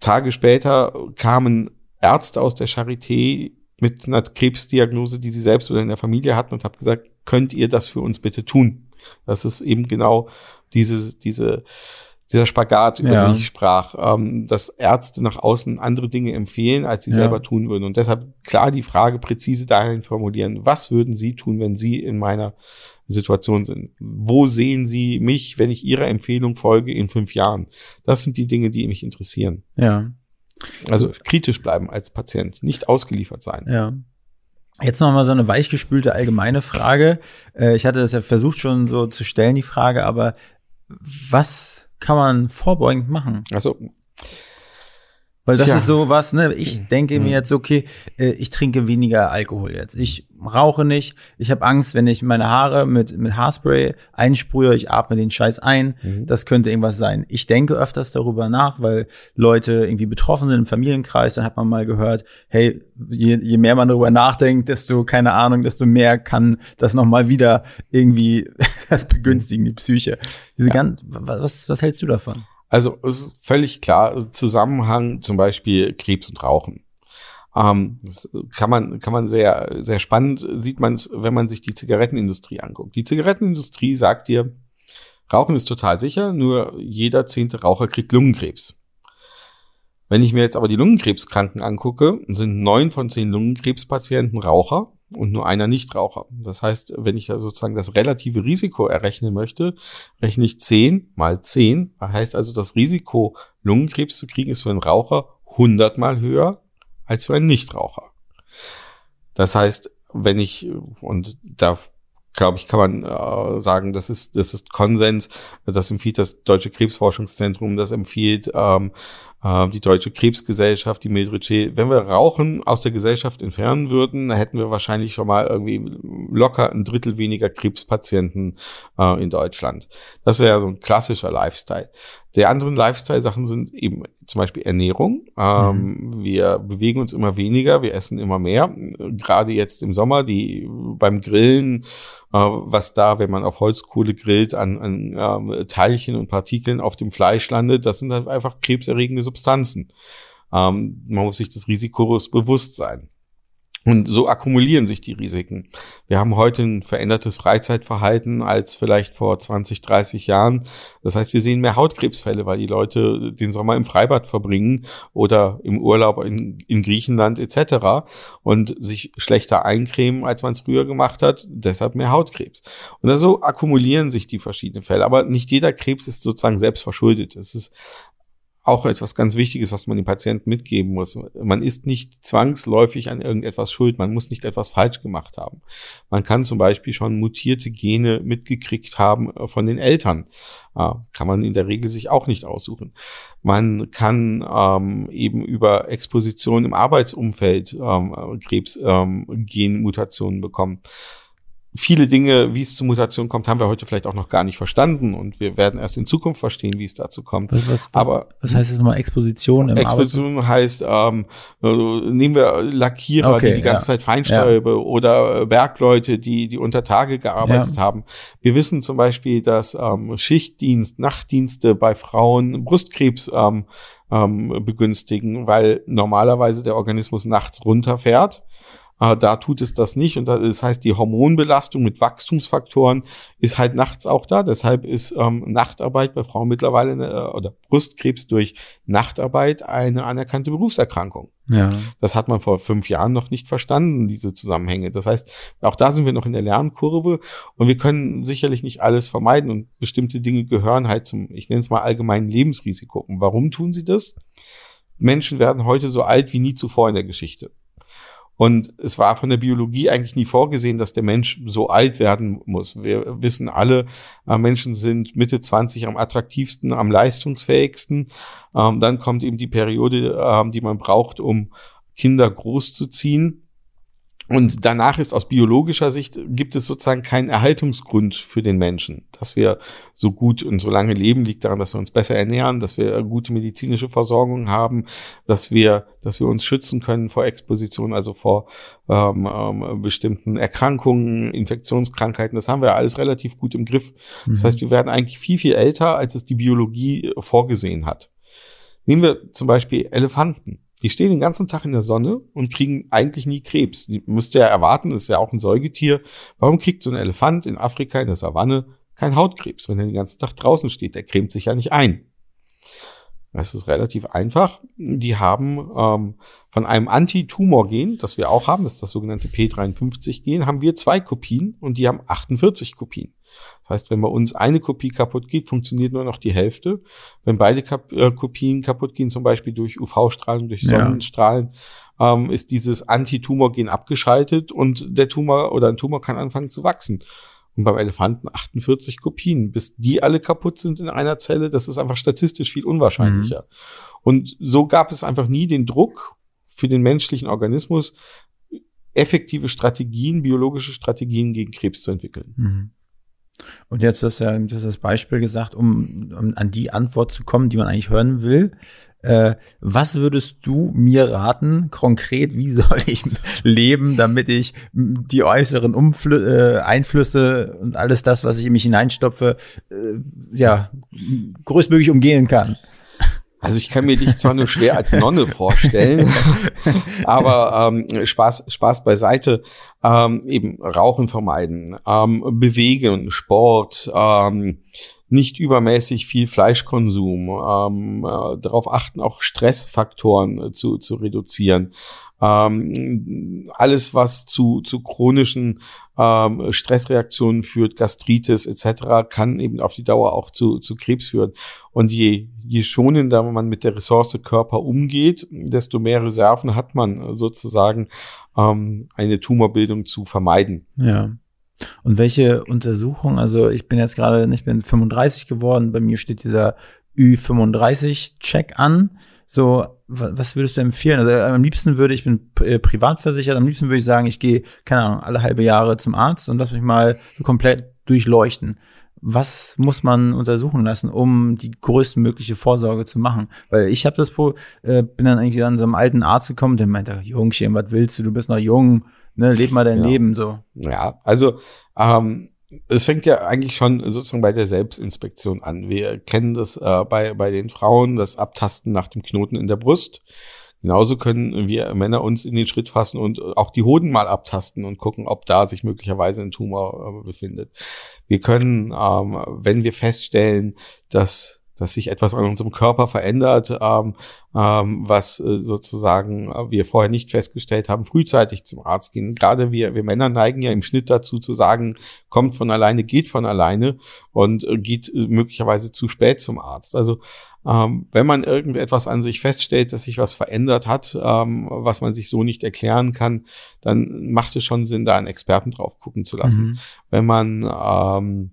Tage später kamen Ärzte aus der Charité mit einer Krebsdiagnose, die sie selbst oder in der Familie hatten und habe gesagt, könnt ihr das für uns bitte tun? Das ist eben genau diese, diese, dieser Spagat, über ja. den ich sprach, ähm, dass Ärzte nach außen andere Dinge empfehlen, als sie ja. selber tun würden. Und deshalb klar die Frage präzise dahin formulieren, was würden Sie tun, wenn Sie in meiner Situation sind? Wo sehen Sie mich, wenn ich Ihrer Empfehlung folge in fünf Jahren? Das sind die Dinge, die mich interessieren. Ja. Also kritisch bleiben als Patient, nicht ausgeliefert sein. Ja. Jetzt noch mal so eine weichgespülte allgemeine Frage. Äh, ich hatte das ja versucht schon so zu stellen, die Frage, aber was kann man vorbeugend machen? Also weil das Tja. ist so was, ne? Ich denke mhm. mir jetzt, okay, äh, ich trinke weniger Alkohol jetzt. Ich rauche nicht. Ich habe Angst, wenn ich meine Haare mit, mit Haarspray einsprühe, ich atme den Scheiß ein. Mhm. Das könnte irgendwas sein. Ich denke öfters darüber nach, weil Leute irgendwie betroffen sind im Familienkreis. Dann hat man mal gehört, hey, je, je mehr man darüber nachdenkt, desto, keine Ahnung, desto mehr kann das nochmal wieder irgendwie das begünstigen, die Psyche. Diese ja. ganz, was, was hältst du davon? Also es ist völlig klar, Zusammenhang zum Beispiel Krebs und Rauchen. Ähm, das kann man, kann man sehr, sehr spannend, sieht man es, wenn man sich die Zigarettenindustrie anguckt. Die Zigarettenindustrie sagt dir, Rauchen ist total sicher, nur jeder zehnte Raucher kriegt Lungenkrebs. Wenn ich mir jetzt aber die Lungenkrebskranken angucke, sind neun von zehn Lungenkrebspatienten Raucher und nur einer Nichtraucher. Das heißt, wenn ich sozusagen das relative Risiko errechnen möchte, rechne ich 10 mal 10. Das heißt also, das Risiko, Lungenkrebs zu kriegen, ist für einen Raucher 100 mal höher als für einen Nichtraucher. Das heißt, wenn ich, und da glaube ich, kann man äh, sagen, das ist, das ist Konsens, das empfiehlt das Deutsche Krebsforschungszentrum, das empfiehlt ähm, äh, die Deutsche Krebsgesellschaft, die Medrice. Wenn wir Rauchen aus der Gesellschaft entfernen würden, dann hätten wir wahrscheinlich schon mal irgendwie locker ein Drittel weniger Krebspatienten äh, in Deutschland. Das wäre so ein klassischer Lifestyle. Die anderen Lifestyle-Sachen sind eben zum Beispiel Ernährung. Ähm, mhm. Wir bewegen uns immer weniger, wir essen immer mehr. Gerade jetzt im Sommer, die beim Grillen, was da, wenn man auf Holzkohle grillt, an, an äh, Teilchen und Partikeln auf dem Fleisch landet, das sind halt einfach krebserregende Substanzen. Ähm, man muss sich des Risikos bewusst sein. Und so akkumulieren sich die Risiken. Wir haben heute ein verändertes Freizeitverhalten als vielleicht vor 20, 30 Jahren. Das heißt, wir sehen mehr Hautkrebsfälle, weil die Leute den Sommer im Freibad verbringen oder im Urlaub in, in Griechenland etc. und sich schlechter eincremen, als man es früher gemacht hat. Deshalb mehr Hautkrebs. Und so akkumulieren sich die verschiedenen Fälle. Aber nicht jeder Krebs ist sozusagen selbst verschuldet. Es ist auch etwas ganz Wichtiges, was man dem Patienten mitgeben muss. Man ist nicht zwangsläufig an irgendetwas schuld. Man muss nicht etwas falsch gemacht haben. Man kann zum Beispiel schon mutierte Gene mitgekriegt haben äh, von den Eltern. Äh, kann man in der Regel sich auch nicht aussuchen. Man kann ähm, eben über Exposition im Arbeitsumfeld ähm, Krebsgenmutationen ähm, bekommen viele Dinge, wie es zu Mutationen kommt, haben wir heute vielleicht auch noch gar nicht verstanden und wir werden erst in Zukunft verstehen, wie es dazu kommt. Was, was, Aber was heißt das nochmal Exposition? Im Exposition Arbeits heißt, ähm, also nehmen wir Lackierer, okay, die die ganze ja. Zeit Feinstäube ja. oder Bergleute, die die unter Tage gearbeitet ja. haben. Wir wissen zum Beispiel, dass ähm, Schichtdienst, Nachtdienste bei Frauen Brustkrebs ähm, ähm, begünstigen, weil normalerweise der Organismus nachts runterfährt äh, da tut es das nicht. Und das heißt, die Hormonbelastung mit Wachstumsfaktoren ist halt nachts auch da. Deshalb ist ähm, Nachtarbeit bei Frauen mittlerweile eine, äh, oder Brustkrebs durch Nachtarbeit eine anerkannte Berufserkrankung. Ja. Das hat man vor fünf Jahren noch nicht verstanden, diese Zusammenhänge. Das heißt, auch da sind wir noch in der Lernkurve und wir können sicherlich nicht alles vermeiden und bestimmte Dinge gehören halt zum, ich nenne es mal allgemeinen Lebensrisiko. Und warum tun sie das? Menschen werden heute so alt wie nie zuvor in der Geschichte. Und es war von der Biologie eigentlich nie vorgesehen, dass der Mensch so alt werden muss. Wir wissen alle, äh, Menschen sind Mitte 20 am attraktivsten, am leistungsfähigsten. Ähm, dann kommt eben die Periode, äh, die man braucht, um Kinder großzuziehen. Und danach ist aus biologischer Sicht gibt es sozusagen keinen Erhaltungsgrund für den Menschen, dass wir so gut und so lange leben, liegt daran, dass wir uns besser ernähren, dass wir gute medizinische Versorgung haben, dass wir, dass wir uns schützen können vor Exposition, also vor ähm, ähm, bestimmten Erkrankungen, Infektionskrankheiten. Das haben wir alles relativ gut im Griff. Das mhm. heißt, wir werden eigentlich viel, viel älter, als es die Biologie vorgesehen hat. Nehmen wir zum Beispiel Elefanten. Die stehen den ganzen Tag in der Sonne und kriegen eigentlich nie Krebs. Die müsst ihr ja erwarten, ist ja auch ein Säugetier. Warum kriegt so ein Elefant in Afrika in der Savanne kein Hautkrebs, wenn er den ganzen Tag draußen steht? Der cremt sich ja nicht ein. Das ist relativ einfach. Die haben ähm, von einem Antitumor-Gen, das wir auch haben, das ist das sogenannte P53-Gen, haben wir zwei Kopien und die haben 48 Kopien. Das heißt, wenn bei uns eine Kopie kaputt geht, funktioniert nur noch die Hälfte. Wenn beide Kap äh, Kopien kaputt gehen, zum Beispiel durch UV-Strahlung, durch Sonnenstrahlen, ähm, ist dieses Antitumor-Gen abgeschaltet und der Tumor oder ein Tumor kann anfangen zu wachsen. Und beim Elefanten 48 Kopien. Bis die alle kaputt sind in einer Zelle, das ist einfach statistisch viel unwahrscheinlicher. Mhm. Und so gab es einfach nie den Druck für den menschlichen Organismus, effektive Strategien, biologische Strategien gegen Krebs zu entwickeln. Mhm. Und jetzt hast du ja du hast das Beispiel gesagt, um, um an die Antwort zu kommen, die man eigentlich hören will. Äh, was würdest du mir raten, konkret, wie soll ich leben, damit ich die äußeren Umflü äh, Einflüsse und alles das, was ich in mich hineinstopfe, äh, ja, größtmöglich umgehen kann? Also ich kann mir dich zwar nur schwer als Nonne vorstellen, aber ähm, Spaß, Spaß beiseite. Ähm, eben Rauchen vermeiden, ähm, Bewegen, Sport, ähm, nicht übermäßig viel Fleischkonsum, ähm, äh, darauf achten, auch Stressfaktoren äh, zu, zu reduzieren. Ähm, alles, was zu, zu chronischen ähm, Stressreaktionen führt, Gastritis etc., kann eben auf die Dauer auch zu, zu Krebs führen. Und je, je schonender man mit der Ressource Körper umgeht, desto mehr Reserven hat man sozusagen, ähm, eine Tumorbildung zu vermeiden. Ja. Und welche Untersuchung, also ich bin jetzt gerade, ich bin 35 geworden, bei mir steht dieser Ü35-Check an. So, was würdest du empfehlen? Also am liebsten würde ich bin äh, privat versichert, am liebsten würde ich sagen, ich gehe, keine Ahnung, alle halbe Jahre zum Arzt und lass mich mal komplett durchleuchten. Was muss man untersuchen lassen, um die größtmögliche Vorsorge zu machen? Weil ich habe das, äh, bin dann eigentlich an so einem alten Arzt gekommen, der meinte, Jungchen, was willst du? Du bist noch jung, ne, leb mal dein ja. Leben so. Ja, also ähm, es fängt ja eigentlich schon sozusagen bei der Selbstinspektion an. Wir kennen das äh, bei, bei den Frauen, das Abtasten nach dem Knoten in der Brust. Genauso können wir Männer uns in den Schritt fassen und auch die Hoden mal abtasten und gucken, ob da sich möglicherweise ein Tumor äh, befindet. Wir können, ähm, wenn wir feststellen, dass dass sich etwas an unserem Körper verändert, ähm, ähm, was äh, sozusagen äh, wir vorher nicht festgestellt haben, frühzeitig zum Arzt gehen. Gerade wir, wir Männer neigen ja im Schnitt dazu zu sagen, kommt von alleine, geht von alleine und äh, geht äh, möglicherweise zu spät zum Arzt. Also ähm, wenn man irgendetwas an sich feststellt, dass sich was verändert hat, ähm, was man sich so nicht erklären kann, dann macht es schon Sinn, da einen Experten drauf gucken zu lassen. Mhm. Wenn man ähm,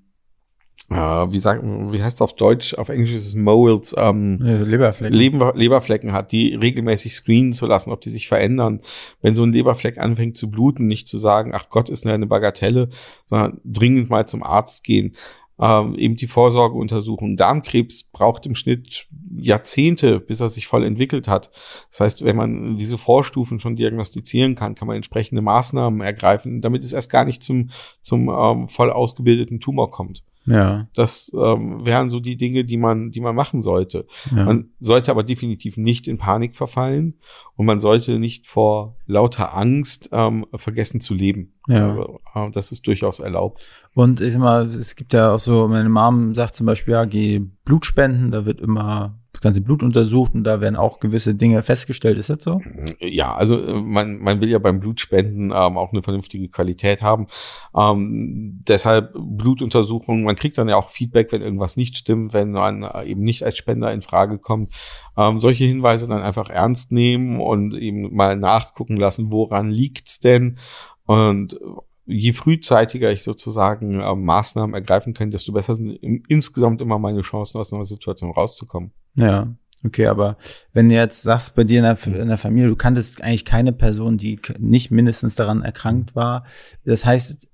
äh, wie sagt, wie heißt es auf Deutsch? Auf Englisch ist es Moles, ähm, Leberflecken. Leber, Leberflecken hat, die regelmäßig screenen zu lassen, ob die sich verändern. Wenn so ein Leberfleck anfängt zu bluten, nicht zu sagen, ach Gott, ist eine Bagatelle, sondern dringend mal zum Arzt gehen. Ähm, eben die Vorsorgeuntersuchung. Darmkrebs braucht im Schnitt Jahrzehnte, bis er sich voll entwickelt hat. Das heißt, wenn man diese Vorstufen schon diagnostizieren kann, kann man entsprechende Maßnahmen ergreifen, damit es erst gar nicht zum, zum ähm, voll ausgebildeten Tumor kommt. Ja. Das ähm, wären so die Dinge, die man, die man machen sollte. Ja. Man sollte aber definitiv nicht in Panik verfallen und man sollte nicht vor lauter Angst ähm, vergessen zu leben. Ja. Also, äh, das ist durchaus erlaubt. Und ich sag mal, es gibt ja auch so, meine Mom sagt zum Beispiel, ja, geh Blut spenden, da wird immer das ganze Blut untersucht und da werden auch gewisse Dinge festgestellt. Ist das so? Ja, also äh, man, man will ja beim Blutspenden ähm, auch eine vernünftige Qualität haben. Ähm, deshalb Blutuntersuchungen, man kriegt dann ja auch Feedback, wenn irgendwas nicht stimmt, wenn man äh, eben nicht als Spender in Frage kommt. Ähm, solche Hinweise dann einfach ernst nehmen und eben mal nachgucken lassen, woran liegt's denn? Und je frühzeitiger ich sozusagen äh, Maßnahmen ergreifen kann, desto besser sind insgesamt immer meine Chancen, aus einer Situation rauszukommen. Ja, okay, aber wenn du jetzt sagst, bei dir in der, in der Familie, du kanntest eigentlich keine Person, die nicht mindestens daran erkrankt war, das heißt,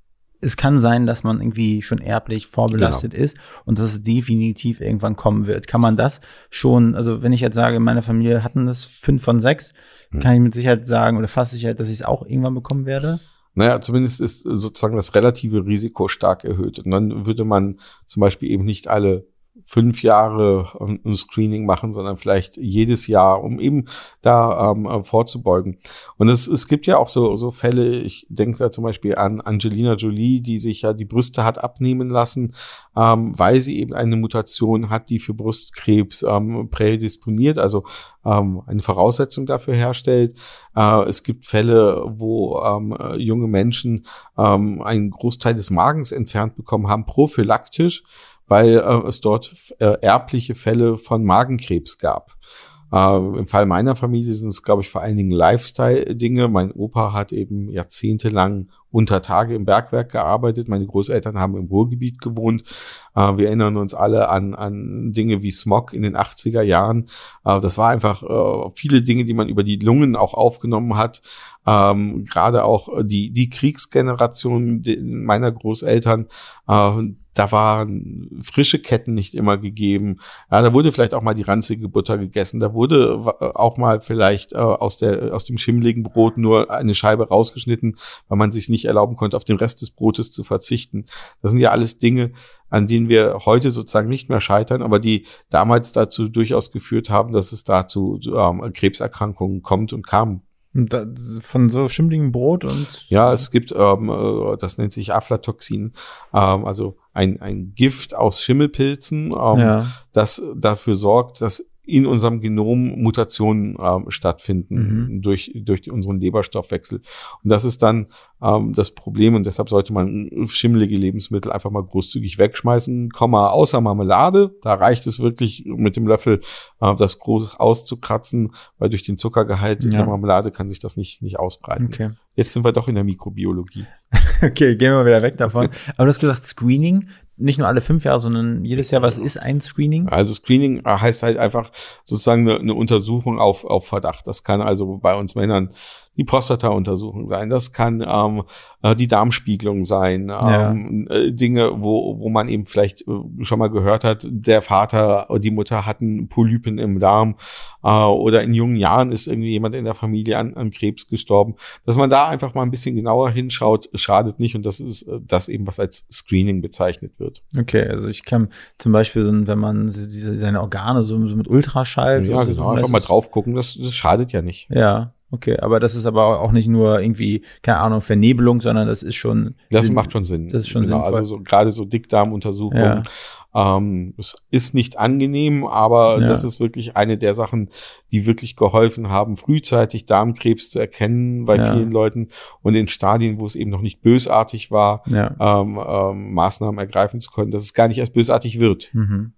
es kann sein, dass man irgendwie schon erblich vorbelastet genau. ist und dass es definitiv irgendwann kommen wird. Kann man das schon, also wenn ich jetzt sage, meine Familie hatten das fünf von sechs, hm. kann ich mit Sicherheit sagen oder fast Sicherheit, dass ich es auch irgendwann bekommen werde? Naja, zumindest ist sozusagen das relative Risiko stark erhöht. Und dann würde man zum Beispiel eben nicht alle fünf Jahre ein Screening machen, sondern vielleicht jedes Jahr, um eben da ähm, vorzubeugen. Und es, es gibt ja auch so, so Fälle, ich denke da zum Beispiel an Angelina Jolie, die sich ja die Brüste hat abnehmen lassen, ähm, weil sie eben eine Mutation hat, die für Brustkrebs ähm, prädisponiert, also ähm, eine Voraussetzung dafür herstellt. Äh, es gibt Fälle, wo ähm, junge Menschen ähm, einen Großteil des Magens entfernt bekommen haben, prophylaktisch weil äh, es dort äh, erbliche Fälle von Magenkrebs gab. Äh, Im Fall meiner Familie sind es, glaube ich, vor allen Dingen Lifestyle-Dinge. Mein Opa hat eben jahrzehntelang unter Tage im Bergwerk gearbeitet. Meine Großeltern haben im Ruhrgebiet gewohnt. Äh, wir erinnern uns alle an, an Dinge wie Smog in den 80er Jahren. Äh, das war einfach äh, viele Dinge, die man über die Lungen auch aufgenommen hat. Ähm, Gerade auch die, die Kriegsgeneration meiner Großeltern, äh, da waren frische Ketten nicht immer gegeben. Ja, da wurde vielleicht auch mal die ranzige Butter gegessen. Da wurde auch mal vielleicht äh, aus, der, aus dem schimmligen Brot nur eine Scheibe rausgeschnitten, weil man sich nicht erlauben konnte, auf den Rest des Brotes zu verzichten. Das sind ja alles Dinge, an denen wir heute sozusagen nicht mehr scheitern, aber die damals dazu durchaus geführt haben, dass es dazu ähm, Krebserkrankungen kommt und kam. Da, von so schimmligem Brot und. Ja, es gibt, ähm, äh, das nennt sich Aflatoxin, ähm, also ein, ein Gift aus Schimmelpilzen, ähm, ja. das dafür sorgt, dass in unserem Genom Mutationen ähm, stattfinden mhm. durch, durch unseren Leberstoffwechsel. Und das ist dann ähm, das Problem und deshalb sollte man schimmelige Lebensmittel einfach mal großzügig wegschmeißen, Komma, außer Marmelade. Da reicht es wirklich mit dem Löffel äh, das groß auszukratzen, weil durch den Zuckergehalt ja. der Marmelade kann sich das nicht, nicht ausbreiten. Okay. Jetzt sind wir doch in der Mikrobiologie. okay, gehen wir wieder weg davon. Aber du hast gesagt, Screening, nicht nur alle fünf Jahre, sondern jedes Jahr, was ist ein Screening? Also Screening heißt halt einfach sozusagen eine, eine Untersuchung auf, auf Verdacht. Das kann also bei uns Männern die Prostata-Untersuchung sein, das kann ähm, äh, die Darmspiegelung sein, ähm, ja. äh, Dinge, wo, wo man eben vielleicht äh, schon mal gehört hat, der Vater, die Mutter hatten Polypen im Darm äh, oder in jungen Jahren ist irgendwie jemand in der Familie an, an Krebs gestorben. Dass man da einfach mal ein bisschen genauer hinschaut, schadet nicht und das ist das eben, was als Screening bezeichnet wird. Okay, also ich kann zum Beispiel, wenn man seine Organe so, mit Ultraschall. Ja, genau, einfach mal drauf gucken, das, das schadet ja nicht. Ja, Okay, aber das ist aber auch nicht nur irgendwie, keine Ahnung, Vernebelung, sondern das ist schon. Das Sinn, macht schon Sinn. Das ist schon genau, sinnvoll. Also so, gerade so Dickdarmuntersuchungen. Ja. Ähm, es ist nicht angenehm, aber ja. das ist wirklich eine der Sachen, die wirklich geholfen haben, frühzeitig Darmkrebs zu erkennen bei ja. vielen Leuten und in Stadien, wo es eben noch nicht bösartig war, ähm, ähm, Maßnahmen ergreifen zu können, dass es gar nicht erst bösartig wird. Mhm.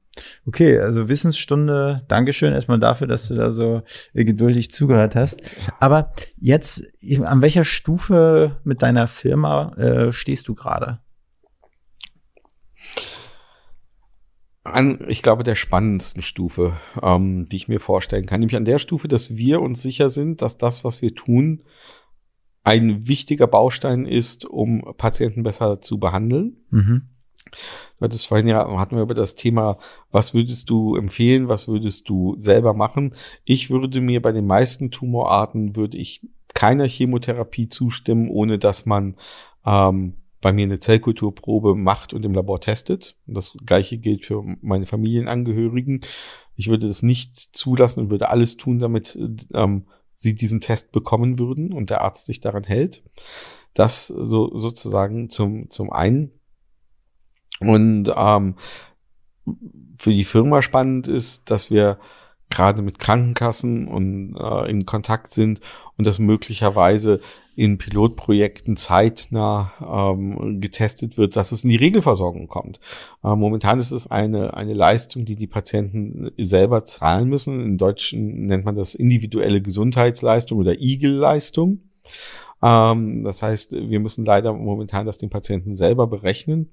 Okay, also Wissensstunde. Dankeschön erstmal dafür, dass du da so geduldig zugehört hast. Aber jetzt, an welcher Stufe mit deiner Firma äh, stehst du gerade? An, ich glaube, der spannendsten Stufe, ähm, die ich mir vorstellen kann. Nämlich an der Stufe, dass wir uns sicher sind, dass das, was wir tun, ein wichtiger Baustein ist, um Patienten besser zu behandeln. Mhm Du hattest vorhin ja, hatten wir über das Thema, was würdest du empfehlen, was würdest du selber machen? Ich würde mir bei den meisten Tumorarten, würde ich keiner Chemotherapie zustimmen, ohne dass man ähm, bei mir eine Zellkulturprobe macht und im Labor testet. Und das gleiche gilt für meine Familienangehörigen. Ich würde das nicht zulassen und würde alles tun, damit ähm, sie diesen Test bekommen würden und der Arzt sich daran hält. Das so sozusagen zum, zum einen. Und ähm, für die Firma spannend ist, dass wir gerade mit Krankenkassen und äh, in Kontakt sind und das möglicherweise in Pilotprojekten zeitnah ähm, getestet wird, dass es in die Regelversorgung kommt. Äh, momentan ist es eine, eine Leistung, die die Patienten selber zahlen müssen. In Deutschen nennt man das individuelle Gesundheitsleistung oder IGEL-Leistung. Ähm, das heißt, wir müssen leider momentan das den Patienten selber berechnen.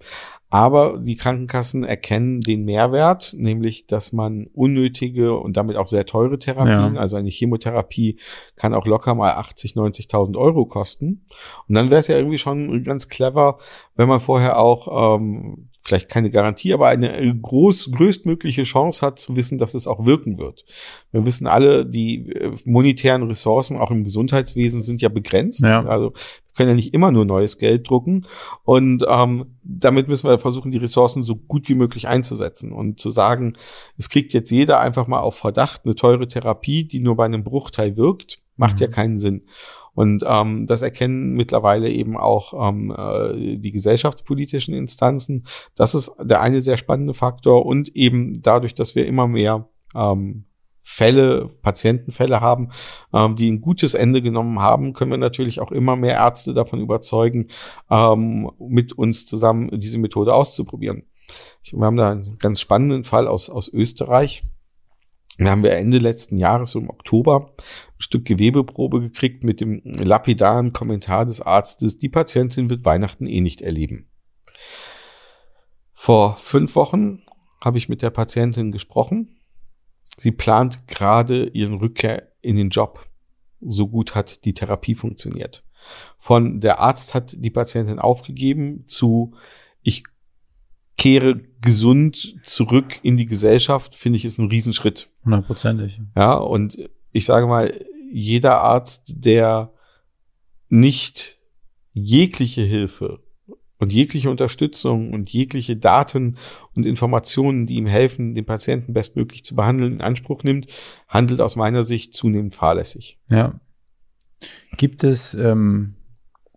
Aber die Krankenkassen erkennen den Mehrwert, nämlich, dass man unnötige und damit auch sehr teure Therapien, ja. also eine Chemotherapie kann auch locker mal 80, 90.000 Euro kosten. Und dann wäre es ja irgendwie schon ganz clever, wenn man vorher auch ähm, vielleicht keine Garantie, aber eine groß, größtmögliche Chance hat zu wissen, dass es auch wirken wird. Wir wissen alle, die äh, monetären Ressourcen auch im Gesundheitswesen sind ja begrenzt. Ja. Also wir können ja nicht immer nur neues Geld drucken. Und ähm, damit müssen wir versuchen, die Ressourcen so gut wie möglich einzusetzen. Und zu sagen, es kriegt jetzt jeder einfach mal auf Verdacht eine teure Therapie, die nur bei einem Bruchteil wirkt, macht mhm. ja keinen Sinn. Und ähm, das erkennen mittlerweile eben auch ähm, äh, die gesellschaftspolitischen Instanzen. Das ist der eine sehr spannende Faktor und eben dadurch, dass wir immer mehr ähm, Fälle, Patientenfälle haben, ähm, die ein gutes Ende genommen haben, können wir natürlich auch immer mehr Ärzte davon überzeugen, ähm, mit uns zusammen diese Methode auszuprobieren. Wir haben da einen ganz spannenden Fall aus, aus Österreich. Da haben wir Ende letzten Jahres, im Oktober, ein Stück Gewebeprobe gekriegt mit dem lapidaren Kommentar des Arztes, die Patientin wird Weihnachten eh nicht erleben. Vor fünf Wochen habe ich mit der Patientin gesprochen. Sie plant gerade ihren Rückkehr in den Job. So gut hat die Therapie funktioniert. Von der Arzt hat die Patientin aufgegeben zu ich kehre gesund zurück in die Gesellschaft, finde ich, ist ein Riesenschritt. Hundertprozentig. Ja, und ich sage mal, jeder Arzt, der nicht jegliche Hilfe und jegliche Unterstützung und jegliche Daten und Informationen, die ihm helfen, den Patienten bestmöglich zu behandeln, in Anspruch nimmt, handelt aus meiner Sicht zunehmend fahrlässig. Ja. Gibt es, ähm,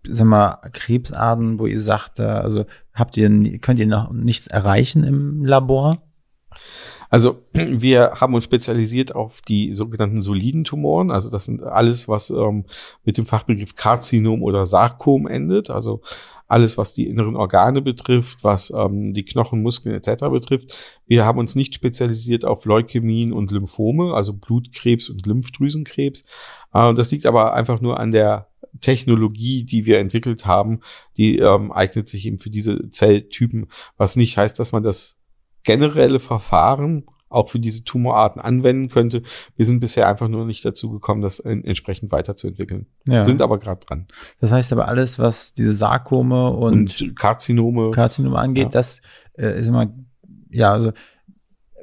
sag mal, Krebsarten, wo ihr sagt, also habt ihr, könnt ihr noch nichts erreichen im Labor? Also wir haben uns spezialisiert auf die sogenannten soliden Tumoren. Also das sind alles, was ähm, mit dem Fachbegriff Karzinom oder Sarkom endet. Also alles, was die inneren Organe betrifft, was ähm, die Knochen, Muskeln etc. betrifft. Wir haben uns nicht spezialisiert auf Leukämien und Lymphome, also Blutkrebs und Lymphdrüsenkrebs. Äh, das liegt aber einfach nur an der Technologie, die wir entwickelt haben, die ähm, eignet sich eben für diese Zelltypen, was nicht heißt, dass man das generelle Verfahren auch für diese Tumorarten anwenden könnte. Wir sind bisher einfach nur nicht dazu gekommen, das entsprechend weiterzuentwickeln. Ja. Sind aber gerade dran. Das heißt aber alles, was diese Sarkome und, und Karzinome, Karzinome angeht, ja. das äh, ist immer, ja, also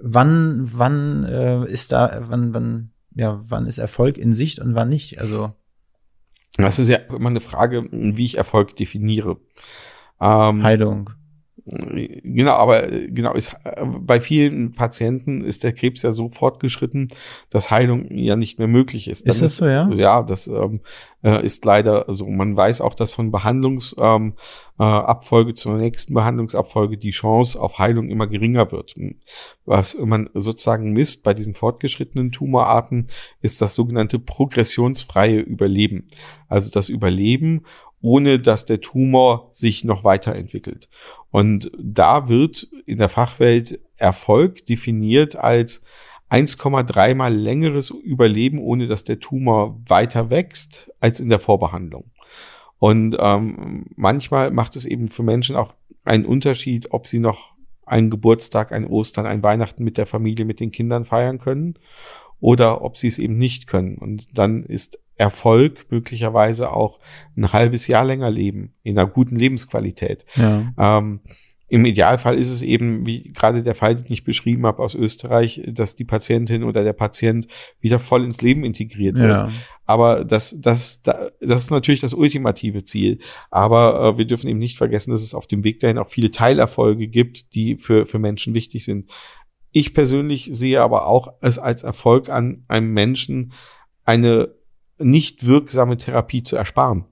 wann, wann äh, ist da, wann, wann, ja, wann ist Erfolg in Sicht und wann nicht? Also das ist ja immer eine Frage, wie ich Erfolg definiere. Ähm, Heilung. Genau, aber genau ist bei vielen Patienten ist der Krebs ja so fortgeschritten, dass Heilung ja nicht mehr möglich ist. Dann ist das so, ja? Ja, das ähm, äh, ist leider so. Man weiß auch, dass von Behandlungsabfolge ähm, äh, zur nächsten Behandlungsabfolge die Chance auf Heilung immer geringer wird. Was man sozusagen misst bei diesen fortgeschrittenen Tumorarten, ist das sogenannte progressionsfreie Überleben. Also das Überleben ohne dass der Tumor sich noch weiterentwickelt. Und da wird in der Fachwelt Erfolg definiert als 1,3 mal längeres Überleben, ohne dass der Tumor weiter wächst als in der Vorbehandlung. Und ähm, manchmal macht es eben für Menschen auch einen Unterschied, ob sie noch einen Geburtstag, ein Ostern, ein Weihnachten mit der Familie, mit den Kindern feiern können oder ob sie es eben nicht können. Und dann ist Erfolg möglicherweise auch ein halbes Jahr länger leben, in einer guten Lebensqualität. Ja. Ähm, Im Idealfall ist es eben, wie gerade der Fall, den ich beschrieben habe aus Österreich, dass die Patientin oder der Patient wieder voll ins Leben integriert wird. Ja. Aber das, das, das ist natürlich das ultimative Ziel. Aber äh, wir dürfen eben nicht vergessen, dass es auf dem Weg dahin auch viele Teilerfolge gibt, die für, für Menschen wichtig sind. Ich persönlich sehe aber auch es als Erfolg an, einem Menschen eine nicht wirksame Therapie zu ersparen.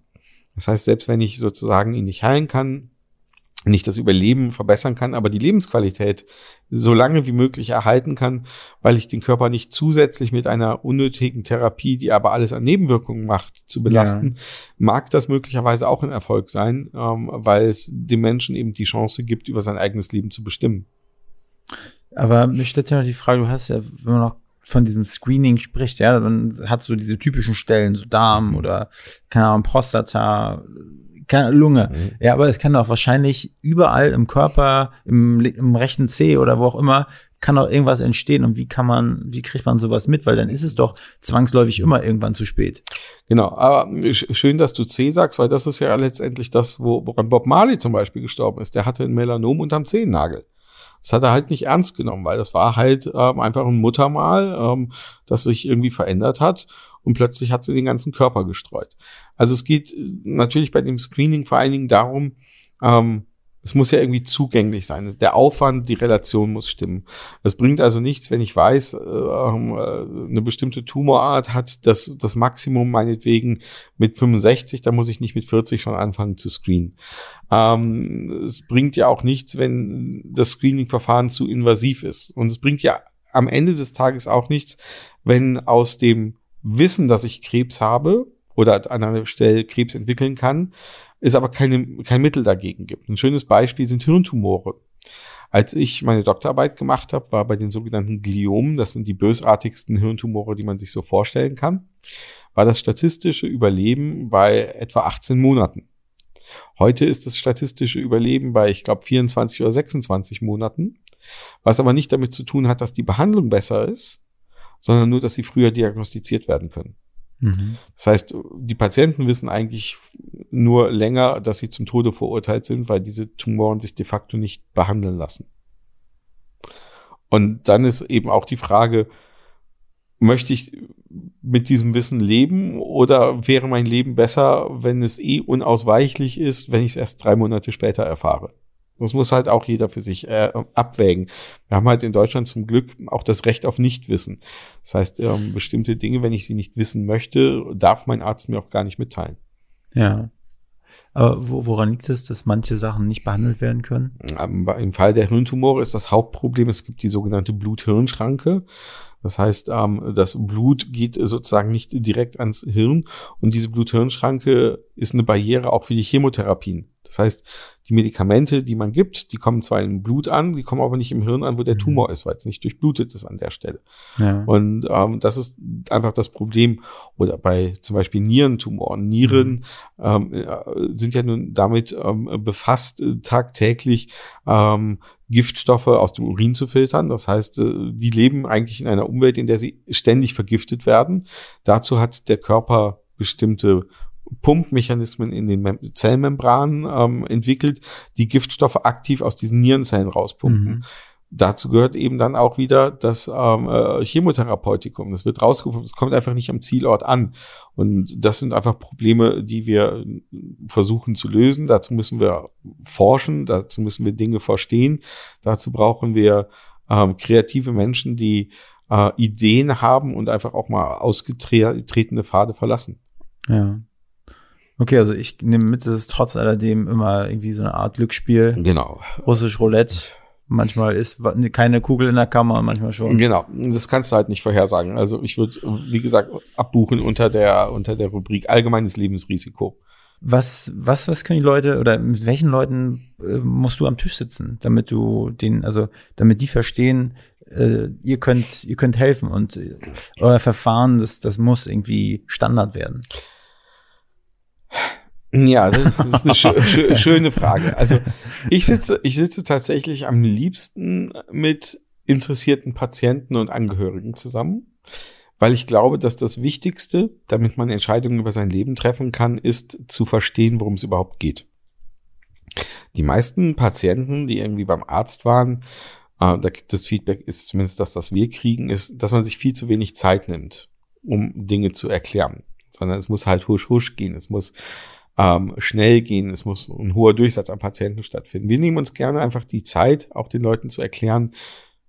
Das heißt, selbst wenn ich sozusagen ihn nicht heilen kann, nicht das Überleben verbessern kann, aber die Lebensqualität so lange wie möglich erhalten kann, weil ich den Körper nicht zusätzlich mit einer unnötigen Therapie, die aber alles an Nebenwirkungen macht, zu belasten, ja. mag das möglicherweise auch ein Erfolg sein, ähm, weil es dem Menschen eben die Chance gibt, über sein eigenes Leben zu bestimmen. Aber mich stellt sich noch die Frage, du hast ja, wenn man noch von diesem Screening spricht, ja, dann hat so diese typischen Stellen, so Darm mhm. oder, keine Ahnung, Prostata, keine Lunge. Mhm. Ja, aber es kann auch wahrscheinlich überall im Körper, im, im rechten C oder wo auch immer, kann auch irgendwas entstehen und wie kann man, wie kriegt man sowas mit? Weil dann ist es doch zwangsläufig immer irgendwann zu spät. Genau, aber schön, dass du C sagst, weil das ist ja letztendlich das, wo, woran Bob Marley zum Beispiel gestorben ist. Der hatte ein Melanom unterm Zehennagel. Das hat er halt nicht ernst genommen, weil das war halt ähm, einfach ein Muttermal, ähm, das sich irgendwie verändert hat und plötzlich hat sie den ganzen Körper gestreut. Also es geht äh, natürlich bei dem Screening vor allen Dingen darum, ähm, es muss ja irgendwie zugänglich sein. Der Aufwand, die Relation muss stimmen. Es bringt also nichts, wenn ich weiß, äh, ähm, äh, eine bestimmte Tumorart hat das, das Maximum meinetwegen mit 65, da muss ich nicht mit 40 schon anfangen zu screenen. Ähm, es bringt ja auch nichts, wenn das Screening-Verfahren zu invasiv ist. Und es bringt ja am Ende des Tages auch nichts, wenn aus dem Wissen, dass ich Krebs habe oder an einer Stelle Krebs entwickeln kann, es aber keine, kein Mittel dagegen gibt. Ein schönes Beispiel sind Hirntumore. Als ich meine Doktorarbeit gemacht habe, war bei den sogenannten Gliomen, das sind die bösartigsten Hirntumore, die man sich so vorstellen kann, war das statistische Überleben bei etwa 18 Monaten. Heute ist das statistische Überleben bei, ich glaube, 24 oder 26 Monaten, was aber nicht damit zu tun hat, dass die Behandlung besser ist, sondern nur, dass sie früher diagnostiziert werden können. Mhm. Das heißt, die Patienten wissen eigentlich nur länger, dass sie zum Tode verurteilt sind, weil diese Tumoren sich de facto nicht behandeln lassen. Und dann ist eben auch die Frage, möchte ich mit diesem Wissen leben oder wäre mein Leben besser, wenn es eh unausweichlich ist, wenn ich es erst drei Monate später erfahre? Das muss halt auch jeder für sich äh, abwägen. Wir haben halt in Deutschland zum Glück auch das Recht auf Nichtwissen. Das heißt, ähm, bestimmte Dinge, wenn ich sie nicht wissen möchte, darf mein Arzt mir auch gar nicht mitteilen. Ja. Aber woran liegt es, dass manche Sachen nicht behandelt werden können? Im Fall der Hirntumore ist das Hauptproblem, es gibt die sogenannte Blut-Hirn-Schranke. Das heißt, ähm, das Blut geht sozusagen nicht direkt ans Hirn und diese Blut-Hirn-Schranke ist eine Barriere auch für die Chemotherapien. Das heißt, die Medikamente, die man gibt, die kommen zwar im Blut an, die kommen aber nicht im Hirn an, wo der mhm. Tumor ist, weil es nicht durchblutet ist an der Stelle. Ja. Und ähm, das ist einfach das Problem. Oder bei zum Beispiel Nierentumoren. Nieren mhm. ähm, äh, sind ja nun damit ähm, befasst, äh, tagtäglich ähm, Giftstoffe aus dem Urin zu filtern. Das heißt, äh, die leben eigentlich in einer Umwelt, in der sie ständig vergiftet werden. Dazu hat der Körper bestimmte Pumpmechanismen in den Mem Zellmembranen ähm, entwickelt, die Giftstoffe aktiv aus diesen Nierenzellen rauspumpen. Mhm. Dazu gehört eben dann auch wieder das ähm, äh, Chemotherapeutikum. Das wird rausgepumpt, es kommt einfach nicht am Zielort an. Und das sind einfach Probleme, die wir versuchen zu lösen. Dazu müssen wir forschen, dazu müssen wir Dinge verstehen. Dazu brauchen wir ähm, kreative Menschen, die äh, Ideen haben und einfach auch mal ausgetretene Pfade verlassen. Ja. Okay, also ich nehme mit, es ist trotz alledem immer irgendwie so eine Art Glücksspiel. Genau. Russisch Roulette. Manchmal ist keine Kugel in der Kammer, manchmal schon. Genau, das kannst du halt nicht vorhersagen. Also ich würde, wie gesagt, abbuchen unter der unter der Rubrik allgemeines Lebensrisiko. Was was was können die Leute oder mit welchen Leuten äh, musst du am Tisch sitzen, damit du den, also damit die verstehen, äh, ihr könnt ihr könnt helfen und äh, euer Verfahren, das das muss irgendwie Standard werden. Ja, das ist eine schö schö schöne Frage. Also ich sitze, ich sitze tatsächlich am liebsten mit interessierten Patienten und Angehörigen zusammen, weil ich glaube, dass das Wichtigste, damit man Entscheidungen über sein Leben treffen kann, ist zu verstehen, worum es überhaupt geht. Die meisten Patienten, die irgendwie beim Arzt waren, äh, das Feedback ist zumindest das, was wir kriegen, ist, dass man sich viel zu wenig Zeit nimmt, um Dinge zu erklären, sondern es muss halt husch husch gehen, es muss ähm, schnell gehen, es muss ein hoher Durchsatz an Patienten stattfinden. Wir nehmen uns gerne einfach die Zeit, auch den Leuten zu erklären,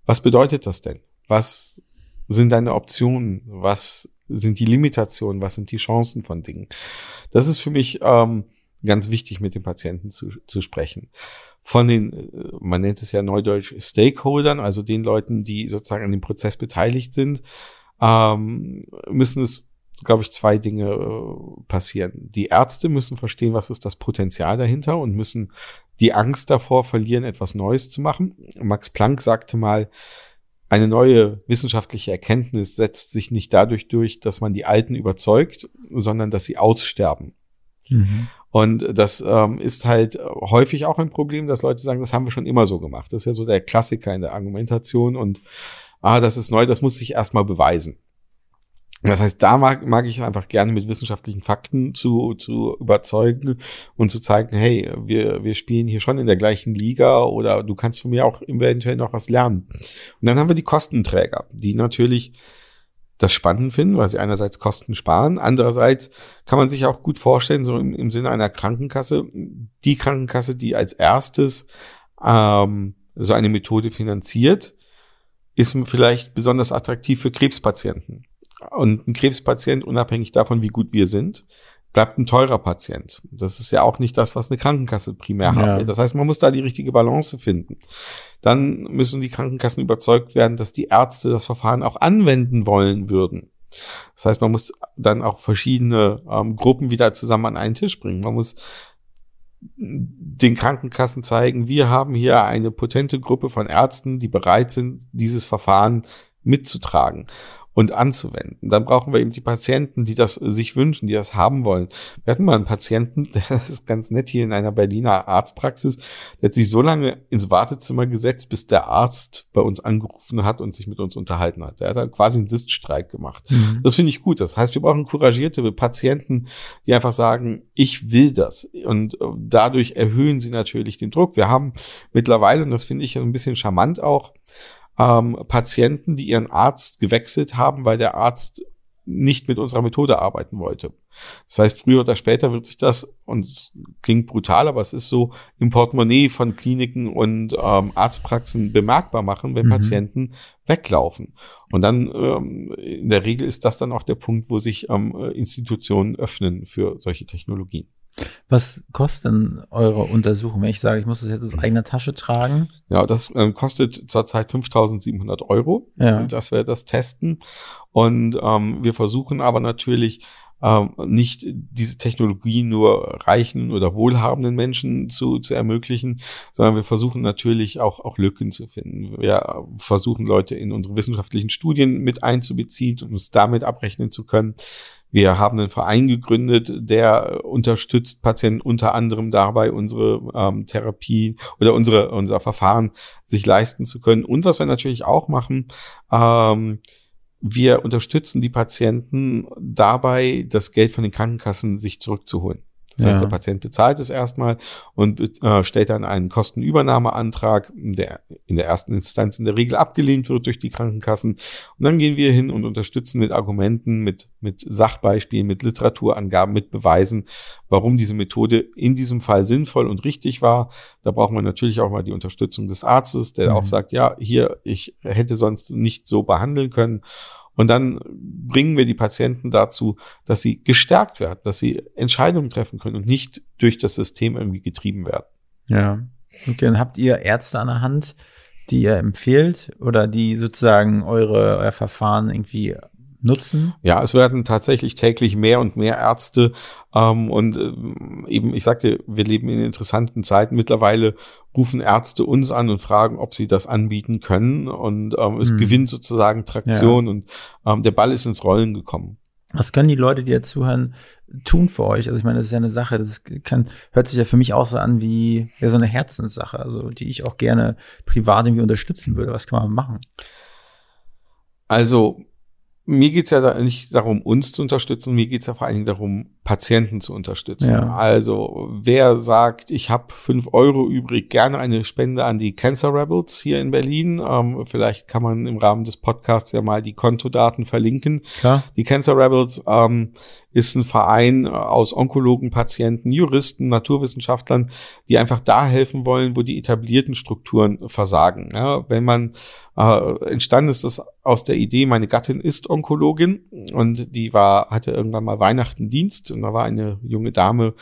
was bedeutet das denn? Was sind deine Optionen? Was sind die Limitationen? Was sind die Chancen von Dingen? Das ist für mich ähm, ganz wichtig, mit den Patienten zu, zu sprechen. Von den, äh, man nennt es ja neudeutsch Stakeholdern, also den Leuten, die sozusagen an dem Prozess beteiligt sind, ähm, müssen es glaube ich, zwei Dinge äh, passieren. Die Ärzte müssen verstehen, was ist das Potenzial dahinter und müssen die Angst davor verlieren, etwas Neues zu machen. Max Planck sagte mal, eine neue wissenschaftliche Erkenntnis setzt sich nicht dadurch durch, dass man die Alten überzeugt, sondern dass sie aussterben. Mhm. Und das ähm, ist halt häufig auch ein Problem, dass Leute sagen, das haben wir schon immer so gemacht. Das ist ja so der Klassiker in der Argumentation und ah, das ist neu, das muss sich erstmal beweisen. Das heißt, da mag, mag ich es einfach gerne mit wissenschaftlichen Fakten zu, zu überzeugen und zu zeigen, hey, wir, wir spielen hier schon in der gleichen Liga oder du kannst von mir auch eventuell noch was lernen. Und dann haben wir die Kostenträger, die natürlich das spannend finden, weil sie einerseits Kosten sparen, andererseits kann man sich auch gut vorstellen, so im, im Sinne einer Krankenkasse, die Krankenkasse, die als erstes ähm, so eine Methode finanziert, ist vielleicht besonders attraktiv für Krebspatienten. Und ein Krebspatient, unabhängig davon, wie gut wir sind, bleibt ein teurer Patient. Das ist ja auch nicht das, was eine Krankenkasse primär ja. hat. Das heißt, man muss da die richtige Balance finden. Dann müssen die Krankenkassen überzeugt werden, dass die Ärzte das Verfahren auch anwenden wollen würden. Das heißt, man muss dann auch verschiedene ähm, Gruppen wieder zusammen an einen Tisch bringen. Man muss den Krankenkassen zeigen, wir haben hier eine potente Gruppe von Ärzten, die bereit sind, dieses Verfahren mitzutragen und anzuwenden. Dann brauchen wir eben die Patienten, die das sich wünschen, die das haben wollen. Wir hatten mal einen Patienten, der ist ganz nett hier in einer Berliner Arztpraxis, der hat sich so lange ins Wartezimmer gesetzt, bis der Arzt bei uns angerufen hat und sich mit uns unterhalten hat. Der hat dann quasi einen Sitzstreik gemacht. Mhm. Das finde ich gut. Das heißt, wir brauchen couragierte Patienten, die einfach sagen, ich will das. Und äh, dadurch erhöhen sie natürlich den Druck. Wir haben mittlerweile, und das finde ich ein bisschen charmant auch, ähm, Patienten, die ihren Arzt gewechselt haben, weil der Arzt nicht mit unserer Methode arbeiten wollte. Das heißt, früher oder später wird sich das, und es klingt brutal, aber es ist so, im Portemonnaie von Kliniken und ähm, Arztpraxen bemerkbar machen, wenn mhm. Patienten weglaufen. Und dann ähm, in der Regel ist das dann auch der Punkt, wo sich ähm, Institutionen öffnen für solche Technologien. Was kostet denn eure Untersuchung, wenn ich sage, ich muss das jetzt aus eigener Tasche tragen? Ja, das äh, kostet zurzeit 5.700 Euro, ja. dass wir das testen. Und ähm, wir versuchen aber natürlich ähm, nicht diese Technologie nur reichen oder wohlhabenden Menschen zu, zu ermöglichen, sondern wir versuchen natürlich auch, auch Lücken zu finden. Wir versuchen Leute in unsere wissenschaftlichen Studien mit einzubeziehen, um es damit abrechnen zu können. Wir haben einen Verein gegründet, der unterstützt Patienten unter anderem dabei, unsere ähm, Therapie oder unsere, unser Verfahren sich leisten zu können. Und was wir natürlich auch machen, ähm, wir unterstützen die Patienten dabei, das Geld von den Krankenkassen sich zurückzuholen. Das ja. heißt, der Patient bezahlt es erstmal und äh, stellt dann einen Kostenübernahmeantrag, der in der ersten Instanz in der Regel abgelehnt wird durch die Krankenkassen. Und dann gehen wir hin und unterstützen mit Argumenten, mit, mit Sachbeispielen, mit Literaturangaben, mit Beweisen, warum diese Methode in diesem Fall sinnvoll und richtig war. Da brauchen wir natürlich auch mal die Unterstützung des Arztes, der mhm. auch sagt, ja, hier, ich hätte sonst nicht so behandeln können. Und dann bringen wir die Patienten dazu, dass sie gestärkt werden, dass sie Entscheidungen treffen können und nicht durch das System irgendwie getrieben werden. Ja. Okay, dann habt ihr Ärzte an der Hand, die ihr empfehlt oder die sozusagen eure, euer Verfahren irgendwie nutzen? Ja, es werden tatsächlich täglich mehr und mehr Ärzte ähm, und äh, eben, ich sagte, wir leben in interessanten Zeiten. Mittlerweile rufen Ärzte uns an und fragen, ob sie das anbieten können und ähm, es hm. gewinnt sozusagen Traktion ja. und ähm, der Ball ist ins Rollen gekommen. Was können die Leute, die jetzt zuhören, tun für euch? Also ich meine, das ist ja eine Sache, das kann, hört sich ja für mich auch so an wie ja, so eine Herzenssache, also die ich auch gerne privat irgendwie unterstützen würde. Was kann man machen? Also mir geht's ja da nicht darum, uns zu unterstützen, mir geht's ja vor allen Dingen darum, Patienten zu unterstützen. Ja. Also wer sagt, ich habe fünf Euro übrig, gerne eine Spende an die Cancer Rebels hier in Berlin. Ähm, vielleicht kann man im Rahmen des Podcasts ja mal die Kontodaten verlinken. Klar. Die Cancer Rebels ähm, ist ein Verein aus Onkologen, Patienten, Juristen, Naturwissenschaftlern, die einfach da helfen wollen, wo die etablierten Strukturen versagen. Ja, wenn man äh, entstanden ist das aus der Idee, meine Gattin ist Onkologin und die war, hatte irgendwann mal Weihnachten Dienst und da war eine junge Dame,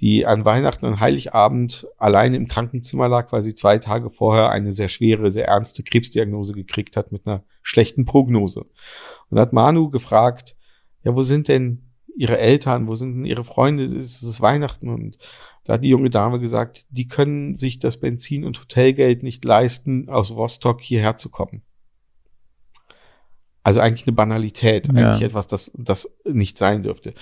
die an Weihnachten und Heiligabend alleine im Krankenzimmer lag, weil sie zwei Tage vorher eine sehr schwere, sehr ernste Krebsdiagnose gekriegt hat mit einer schlechten Prognose. Und hat Manu gefragt, ja, wo sind denn ihre Eltern, wo sind denn ihre Freunde, es ist Weihnachten und da hat die junge Dame gesagt, die können sich das Benzin und Hotelgeld nicht leisten, aus Rostock hierher zu kommen. Also eigentlich eine Banalität, ja. eigentlich etwas, das, das nicht sein dürfte.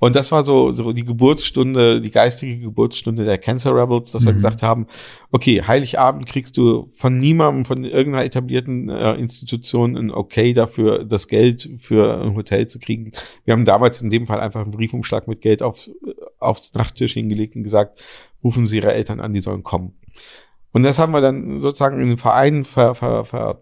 Und das war so, so die Geburtsstunde, die geistige Geburtsstunde der Cancer Rebels, dass mhm. wir gesagt haben, okay, Heiligabend kriegst du von niemandem, von irgendeiner etablierten äh, Institution ein Okay dafür, das Geld für ein Hotel zu kriegen. Wir haben damals in dem Fall einfach einen Briefumschlag mit Geld auf, aufs Nachttisch hingelegt und gesagt, rufen Sie Ihre Eltern an, die sollen kommen. Und das haben wir dann sozusagen in den Verein ver, ver, ver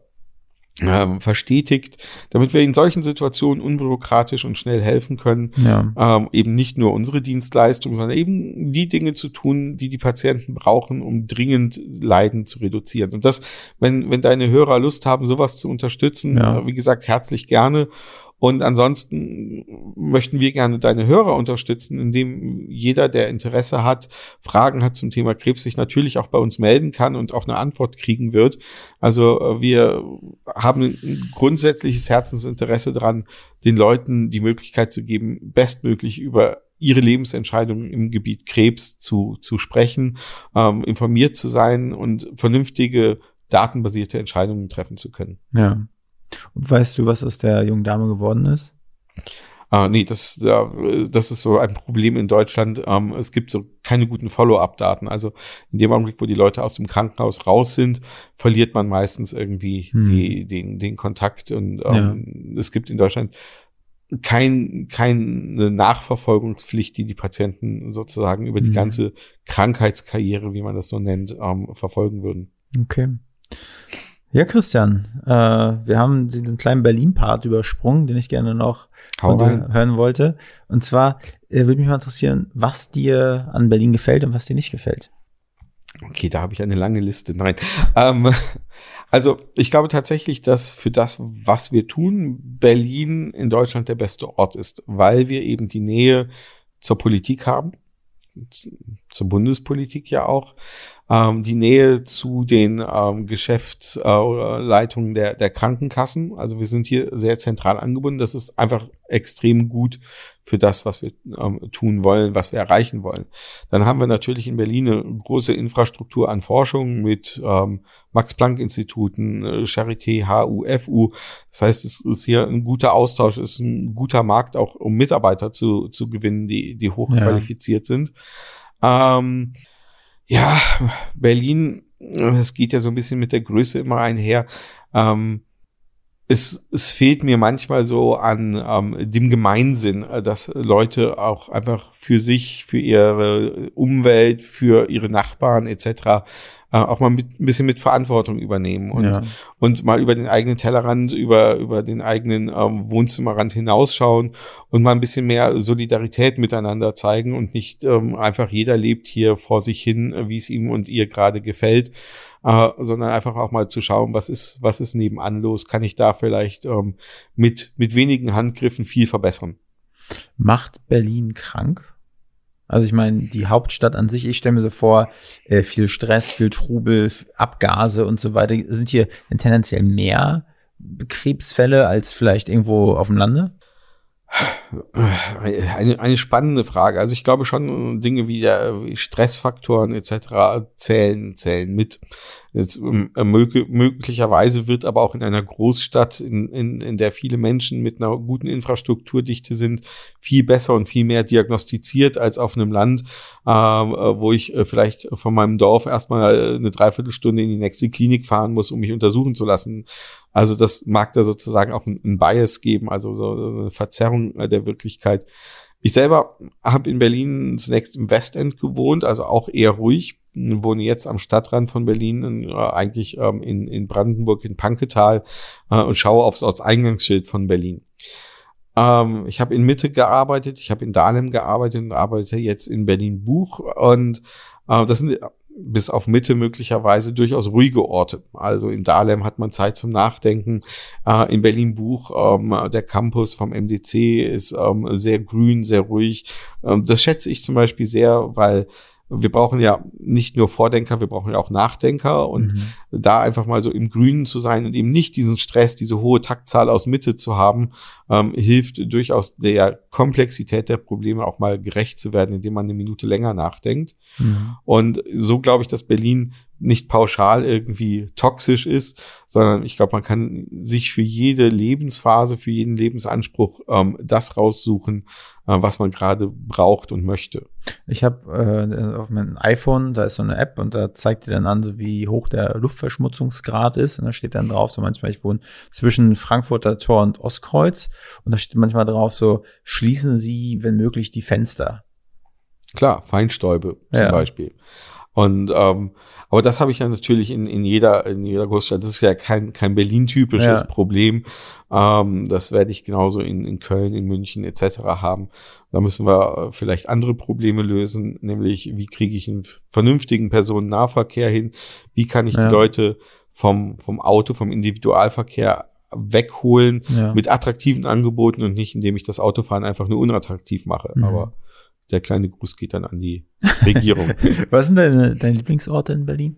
ähm, verstetigt, damit wir in solchen Situationen unbürokratisch und schnell helfen können, ja. ähm, eben nicht nur unsere Dienstleistung, sondern eben die Dinge zu tun, die die Patienten brauchen, um dringend Leiden zu reduzieren. Und das, wenn, wenn deine Hörer Lust haben, sowas zu unterstützen, ja. äh, wie gesagt, herzlich gerne. Und ansonsten möchten wir gerne deine Hörer unterstützen, indem jeder, der Interesse hat, Fragen hat zum Thema Krebs, sich natürlich auch bei uns melden kann und auch eine Antwort kriegen wird. Also äh, wir haben ein grundsätzliches Herzensinteresse daran, den Leuten die Möglichkeit zu geben, bestmöglich über ihre Lebensentscheidungen im Gebiet Krebs zu, zu sprechen, ähm, informiert zu sein und vernünftige datenbasierte Entscheidungen treffen zu können. Ja. Und weißt du, was aus der jungen Dame geworden ist? Ah, nee, das, das ist so ein Problem in Deutschland. Ähm, es gibt so keine guten Follow-up-Daten. Also in dem Augenblick, wo die Leute aus dem Krankenhaus raus sind, verliert man meistens irgendwie hm. die, den, den Kontakt. Und ähm, ja. es gibt in Deutschland kein, keine Nachverfolgungspflicht, die die Patienten sozusagen über die hm. ganze Krankheitskarriere, wie man das so nennt, ähm, verfolgen würden. Okay. Ja, Christian, äh, wir haben diesen kleinen Berlin-Part übersprungen, den ich gerne noch hören wollte. Und zwar äh, würde mich mal interessieren, was dir an Berlin gefällt und was dir nicht gefällt. Okay, da habe ich eine lange Liste. Nein. ähm, also ich glaube tatsächlich, dass für das, was wir tun, Berlin in Deutschland der beste Ort ist, weil wir eben die Nähe zur Politik haben, zur Bundespolitik ja auch, ähm, die Nähe zu den ähm, Geschäftsleitungen der, der Krankenkassen. Also wir sind hier sehr zentral angebunden. Das ist einfach extrem gut für das, was wir ähm, tun wollen, was wir erreichen wollen. Dann haben wir natürlich in Berlin eine große Infrastruktur an Forschung mit ähm, Max-Planck-Instituten, äh, Charité, HU, FU. Das heißt, es ist hier ein guter Austausch, es ist ein guter Markt, auch um Mitarbeiter zu, zu gewinnen, die, die hochqualifiziert ja. sind. Ähm, ja, Berlin, es geht ja so ein bisschen mit der Größe immer einher. Ähm, es, es fehlt mir manchmal so an ähm, dem Gemeinsinn, äh, dass Leute auch einfach für sich, für ihre Umwelt, für ihre Nachbarn etc äh, auch mal mit, ein bisschen mit Verantwortung übernehmen und, ja. und mal über den eigenen Tellerrand, über, über den eigenen ähm, Wohnzimmerrand hinausschauen und mal ein bisschen mehr Solidarität miteinander zeigen und nicht ähm, einfach jeder lebt hier vor sich hin, äh, wie es ihm und ihr gerade gefällt, äh, sondern einfach auch mal zu schauen, was ist, was ist nebenan los, kann ich da vielleicht ähm, mit, mit wenigen Handgriffen viel verbessern. Macht Berlin krank? Also ich meine, die Hauptstadt an sich, ich stelle mir so vor, äh, viel Stress, viel Trubel, Abgase und so weiter. Sind hier tendenziell mehr Krebsfälle als vielleicht irgendwo auf dem Lande? Eine, eine spannende Frage. Also ich glaube schon, Dinge wie, der, wie Stressfaktoren etc. zählen, zählen mit. Jetzt, ähm, möglicherweise wird aber auch in einer Großstadt, in, in, in der viele Menschen mit einer guten Infrastrukturdichte sind, viel besser und viel mehr diagnostiziert als auf einem Land, äh, wo ich äh, vielleicht von meinem Dorf erstmal eine Dreiviertelstunde in die nächste Klinik fahren muss, um mich untersuchen zu lassen. Also das mag da sozusagen auch ein, ein Bias geben, also so eine Verzerrung der Wirklichkeit. Ich selber habe in Berlin zunächst im Westend gewohnt, also auch eher ruhig wohne jetzt am Stadtrand von Berlin, äh, eigentlich ähm, in, in Brandenburg, in Panketal äh, und schaue aufs Ortseingangsschild von Berlin. Ähm, ich habe in Mitte gearbeitet, ich habe in Dahlem gearbeitet und arbeite jetzt in Berlin Buch und äh, das sind bis auf Mitte möglicherweise durchaus ruhige Orte. Also in Dahlem hat man Zeit zum Nachdenken. Äh, in Berlin Buch, ähm, der Campus vom MDC ist ähm, sehr grün, sehr ruhig. Ähm, das schätze ich zum Beispiel sehr, weil wir brauchen ja nicht nur Vordenker, wir brauchen ja auch Nachdenker und mhm. da einfach mal so im Grünen zu sein und eben nicht diesen Stress, diese hohe Taktzahl aus Mitte zu haben, ähm, hilft durchaus der Komplexität der Probleme auch mal gerecht zu werden, indem man eine Minute länger nachdenkt. Mhm. Und so glaube ich, dass Berlin nicht pauschal irgendwie toxisch ist, sondern ich glaube, man kann sich für jede Lebensphase, für jeden Lebensanspruch ähm, das raussuchen, äh, was man gerade braucht und möchte. Ich habe äh, auf meinem iPhone, da ist so eine App und da zeigt dir dann an, wie hoch der Luftverschmutzungsgrad ist. Und da steht dann drauf, so manchmal, ich wohne zwischen Frankfurter Tor und Ostkreuz. Und da steht manchmal drauf, so schließen Sie, wenn möglich, die Fenster. Klar, Feinstäube zum ja. Beispiel. Und ähm, aber das habe ich ja natürlich in, in jeder in jeder Großstadt. Das ist ja kein kein Berlin-typisches ja. Problem. Ähm, das werde ich genauso in, in Köln, in München etc. haben. Da müssen wir äh, vielleicht andere Probleme lösen, nämlich wie kriege ich einen vernünftigen Personennahverkehr hin? Wie kann ich ja. die Leute vom vom Auto, vom Individualverkehr wegholen ja. mit attraktiven Angeboten und nicht, indem ich das Autofahren einfach nur unattraktiv mache. Mhm. Aber der kleine Gruß geht dann an die Regierung. Was sind deine, deine Lieblingsorte in Berlin?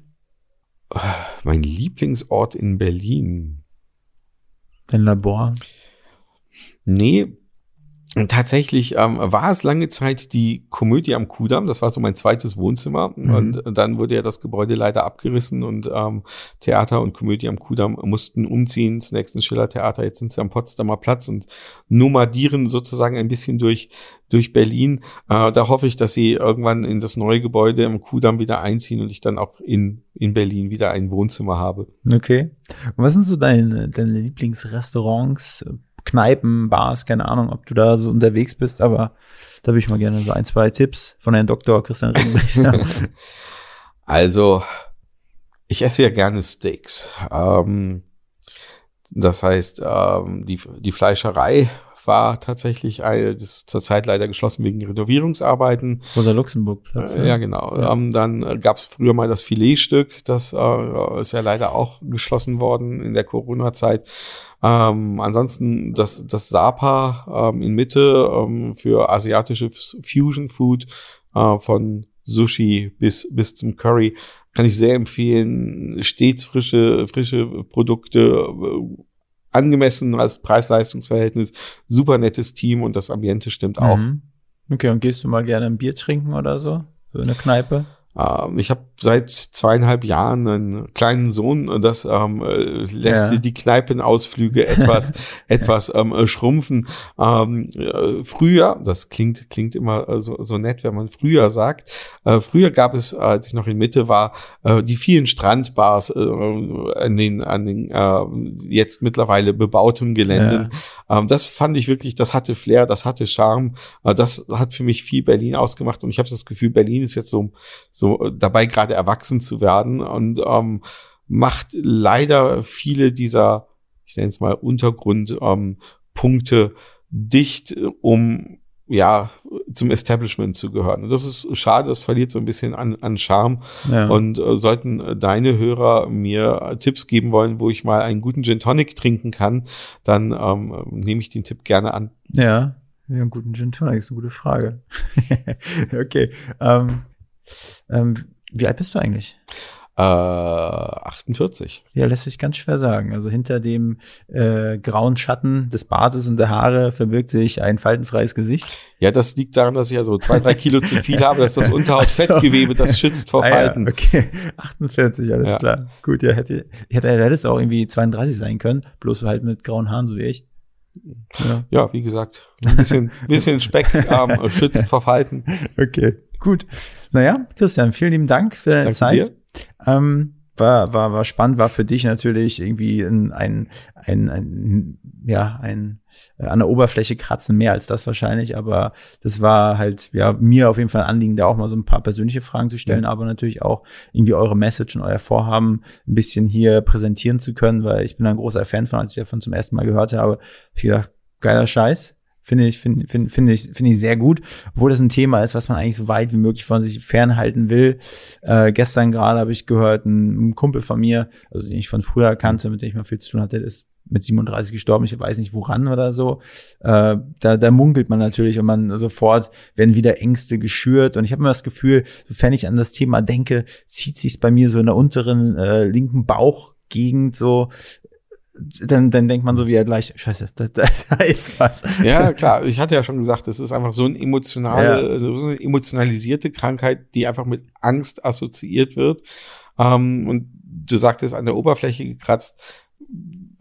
Mein Lieblingsort in Berlin. Dein Labor? Nee, Tatsächlich ähm, war es lange Zeit die Komödie am Kudamm. Das war so mein zweites Wohnzimmer. Mhm. Und dann wurde ja das Gebäude leider abgerissen und ähm, Theater und Komödie am Kudamm mussten umziehen. Zunächst ins Schiller Theater, jetzt sind sie am Potsdamer Platz und nomadieren sozusagen ein bisschen durch, durch Berlin. Äh, da hoffe ich, dass sie irgendwann in das neue Gebäude am Kudamm wieder einziehen und ich dann auch in, in Berlin wieder ein Wohnzimmer habe. Okay. Und was sind so deine, deine Lieblingsrestaurants? Kneipen, Bars, keine Ahnung, ob du da so unterwegs bist, aber da würde ich mal gerne so ein, zwei Tipps von Herrn Dr. Christian Ringbrich. also, ich esse ja gerne Steaks. Ähm, das heißt, ähm, die, die Fleischerei war tatsächlich eine, das ist zurzeit leider geschlossen wegen Renovierungsarbeiten. Rosa Luxemburg Platz. Äh, ja, genau. Ja. Ähm, dann äh, gab es früher mal das Filetstück, das äh, ist ja leider auch geschlossen worden in der Corona-Zeit. Ähm, ansonsten das, das Sapa ähm, in Mitte ähm, für asiatische Fusion Food äh, von Sushi bis, bis zum Curry kann ich sehr empfehlen. Stets frische, frische Produkte, angemessen als Preis-Leistungs-Verhältnis, super nettes Team und das Ambiente stimmt auch. Mhm. Okay, und gehst du mal gerne ein Bier trinken oder so? So in der Kneipe? Ähm, ich habe seit zweieinhalb Jahren einen kleinen Sohn, das ähm, äh, lässt ja. die Kneipenausflüge etwas etwas ähm, äh, schrumpfen. Ähm, äh, früher, das klingt klingt immer so, so nett, wenn man früher sagt. Äh, früher gab es, als ich noch in Mitte war, äh, die vielen Strandbars äh, an den an den äh, jetzt mittlerweile bebauten Geländen. Ja. Ähm, das fand ich wirklich, das hatte Flair, das hatte Charme. Äh, das hat für mich viel Berlin ausgemacht und ich habe das Gefühl, Berlin ist jetzt so so äh, dabei gerade erwachsen zu werden und ähm, macht leider viele dieser, ich nenne es mal Untergrundpunkte ähm, dicht, um ja, zum Establishment zu gehören. Und das ist schade, das verliert so ein bisschen an, an Charme. Ja. Und äh, sollten deine Hörer mir Tipps geben wollen, wo ich mal einen guten Gin Tonic trinken kann, dann ähm, nehme ich den Tipp gerne an. Ja, ja einen guten Gin Tonic ist eine gute Frage. okay. Ähm, ähm, wie alt bist du eigentlich? Äh, 48. Ja, lässt sich ganz schwer sagen. Also hinter dem äh, grauen Schatten des Bartes und der Haare verbirgt sich ein faltenfreies Gesicht. Ja, das liegt daran, dass ich ja so zwei, drei Kilo zu viel habe. Das ist das Unterhausfettgewebe, das schützt vor Falten. Ah, ja, okay, 48, alles ja. klar. Gut, ja, hätte, hätte, hätte es auch irgendwie 32 sein können, bloß halt mit grauen Haaren, so wie ich. Ja, ja wie gesagt, ein bisschen, bisschen Speck ähm, schützt vor Falten. Okay. Gut. Naja, Christian, vielen lieben Dank für deine Zeit. Ähm, war, war, war spannend, war für dich natürlich irgendwie ein, ein, ein, ein ja, ein äh, an der Oberfläche kratzen, mehr als das wahrscheinlich, aber das war halt, ja, mir auf jeden Fall ein Anliegen, da auch mal so ein paar persönliche Fragen zu stellen, aber natürlich auch irgendwie eure Message und euer Vorhaben ein bisschen hier präsentieren zu können, weil ich bin ein großer Fan von, als ich davon zum ersten Mal gehört habe, ich gedacht, geiler Scheiß, Finde ich, finde find, find ich, finde ich sehr gut, obwohl das ein Thema ist, was man eigentlich so weit wie möglich von sich fernhalten will. Äh, gestern gerade habe ich gehört, ein, Kumpel von mir, also den ich von früher kannte, mit dem ich mal viel zu tun hatte, ist mit 37 gestorben, ich weiß nicht woran oder so. Äh, da, da munkelt man natürlich und man sofort werden wieder Ängste geschürt. Und ich habe immer das Gefühl, sofern ich an das Thema denke, zieht sich bei mir so in der unteren äh, linken Bauchgegend so dann, dann denkt man so wie er gleich, scheiße, da, da, da ist was. Ja, klar. Ich hatte ja schon gesagt, es ist einfach so eine emotionale, ja. so eine emotionalisierte Krankheit, die einfach mit Angst assoziiert wird. Ähm, und du sagtest, an der Oberfläche gekratzt.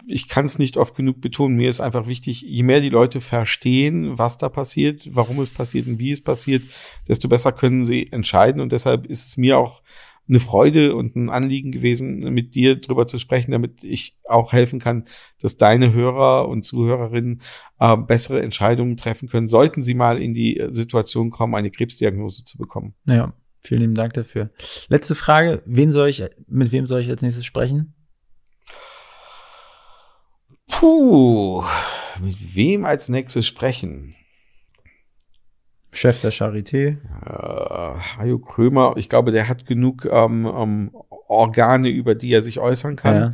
Ich kann es nicht oft genug betonen. Mir ist einfach wichtig, je mehr die Leute verstehen, was da passiert, warum es passiert und wie es passiert, desto besser können sie entscheiden. Und deshalb ist es mir auch eine Freude und ein Anliegen gewesen, mit dir drüber zu sprechen, damit ich auch helfen kann, dass deine Hörer und Zuhörerinnen äh, bessere Entscheidungen treffen können, sollten sie mal in die Situation kommen, eine Krebsdiagnose zu bekommen. Ja, vielen lieben Dank dafür. Letzte Frage, wen soll ich, mit wem soll ich als nächstes sprechen? Puh, mit wem als nächstes sprechen? Chef der Charité. Äh, Hajo Krömer, ich glaube, der hat genug ähm, ähm, Organe, über die er sich äußern kann. Ja.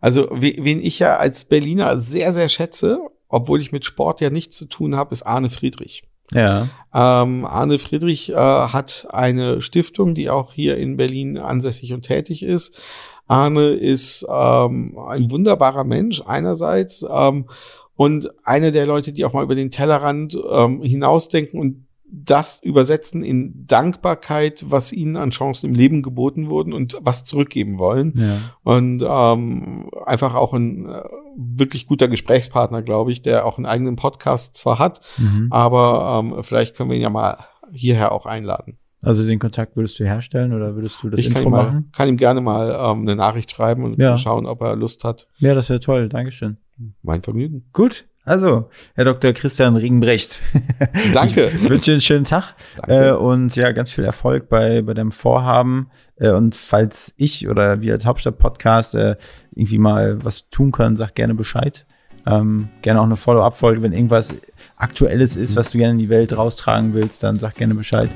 Also, wen ich ja als Berliner sehr, sehr schätze, obwohl ich mit Sport ja nichts zu tun habe, ist Arne Friedrich. Ja. Ähm, Arne Friedrich äh, hat eine Stiftung, die auch hier in Berlin ansässig und tätig ist. Arne ist ähm, ein wunderbarer Mensch einerseits ähm, und einer der Leute, die auch mal über den Tellerrand ähm, hinausdenken und das übersetzen in Dankbarkeit, was ihnen an Chancen im Leben geboten wurden und was zurückgeben wollen. Ja. Und ähm, einfach auch ein äh, wirklich guter Gesprächspartner, glaube ich, der auch einen eigenen Podcast zwar hat, mhm. aber ähm, vielleicht können wir ihn ja mal hierher auch einladen. Also den Kontakt würdest du herstellen oder würdest du das ich Intro kann mal, machen? kann ihm gerne mal ähm, eine Nachricht schreiben und ja. schauen, ob er Lust hat. Ja, das wäre toll. Dankeschön. Mein Vergnügen. Gut. Also, Herr Dr. Christian Ringbrecht. Danke. Ich wünsche einen schönen Tag Danke. Äh, und ja, ganz viel Erfolg bei, bei deinem Vorhaben. Äh, und falls ich oder wir als Hauptstadt-Podcast äh, irgendwie mal was tun können, sag gerne Bescheid. Ähm, gerne auch eine Follow-up-Folge, wenn irgendwas Aktuelles ist, was du gerne in die Welt raustragen willst, dann sag gerne Bescheid.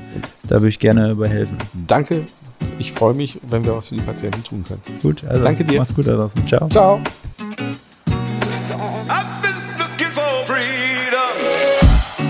Da würde ich gerne überhelfen. Danke. Ich freue mich, wenn wir was für die Patienten tun können. Gut, also danke dir. Mach's gut da draußen. Ciao. Ciao.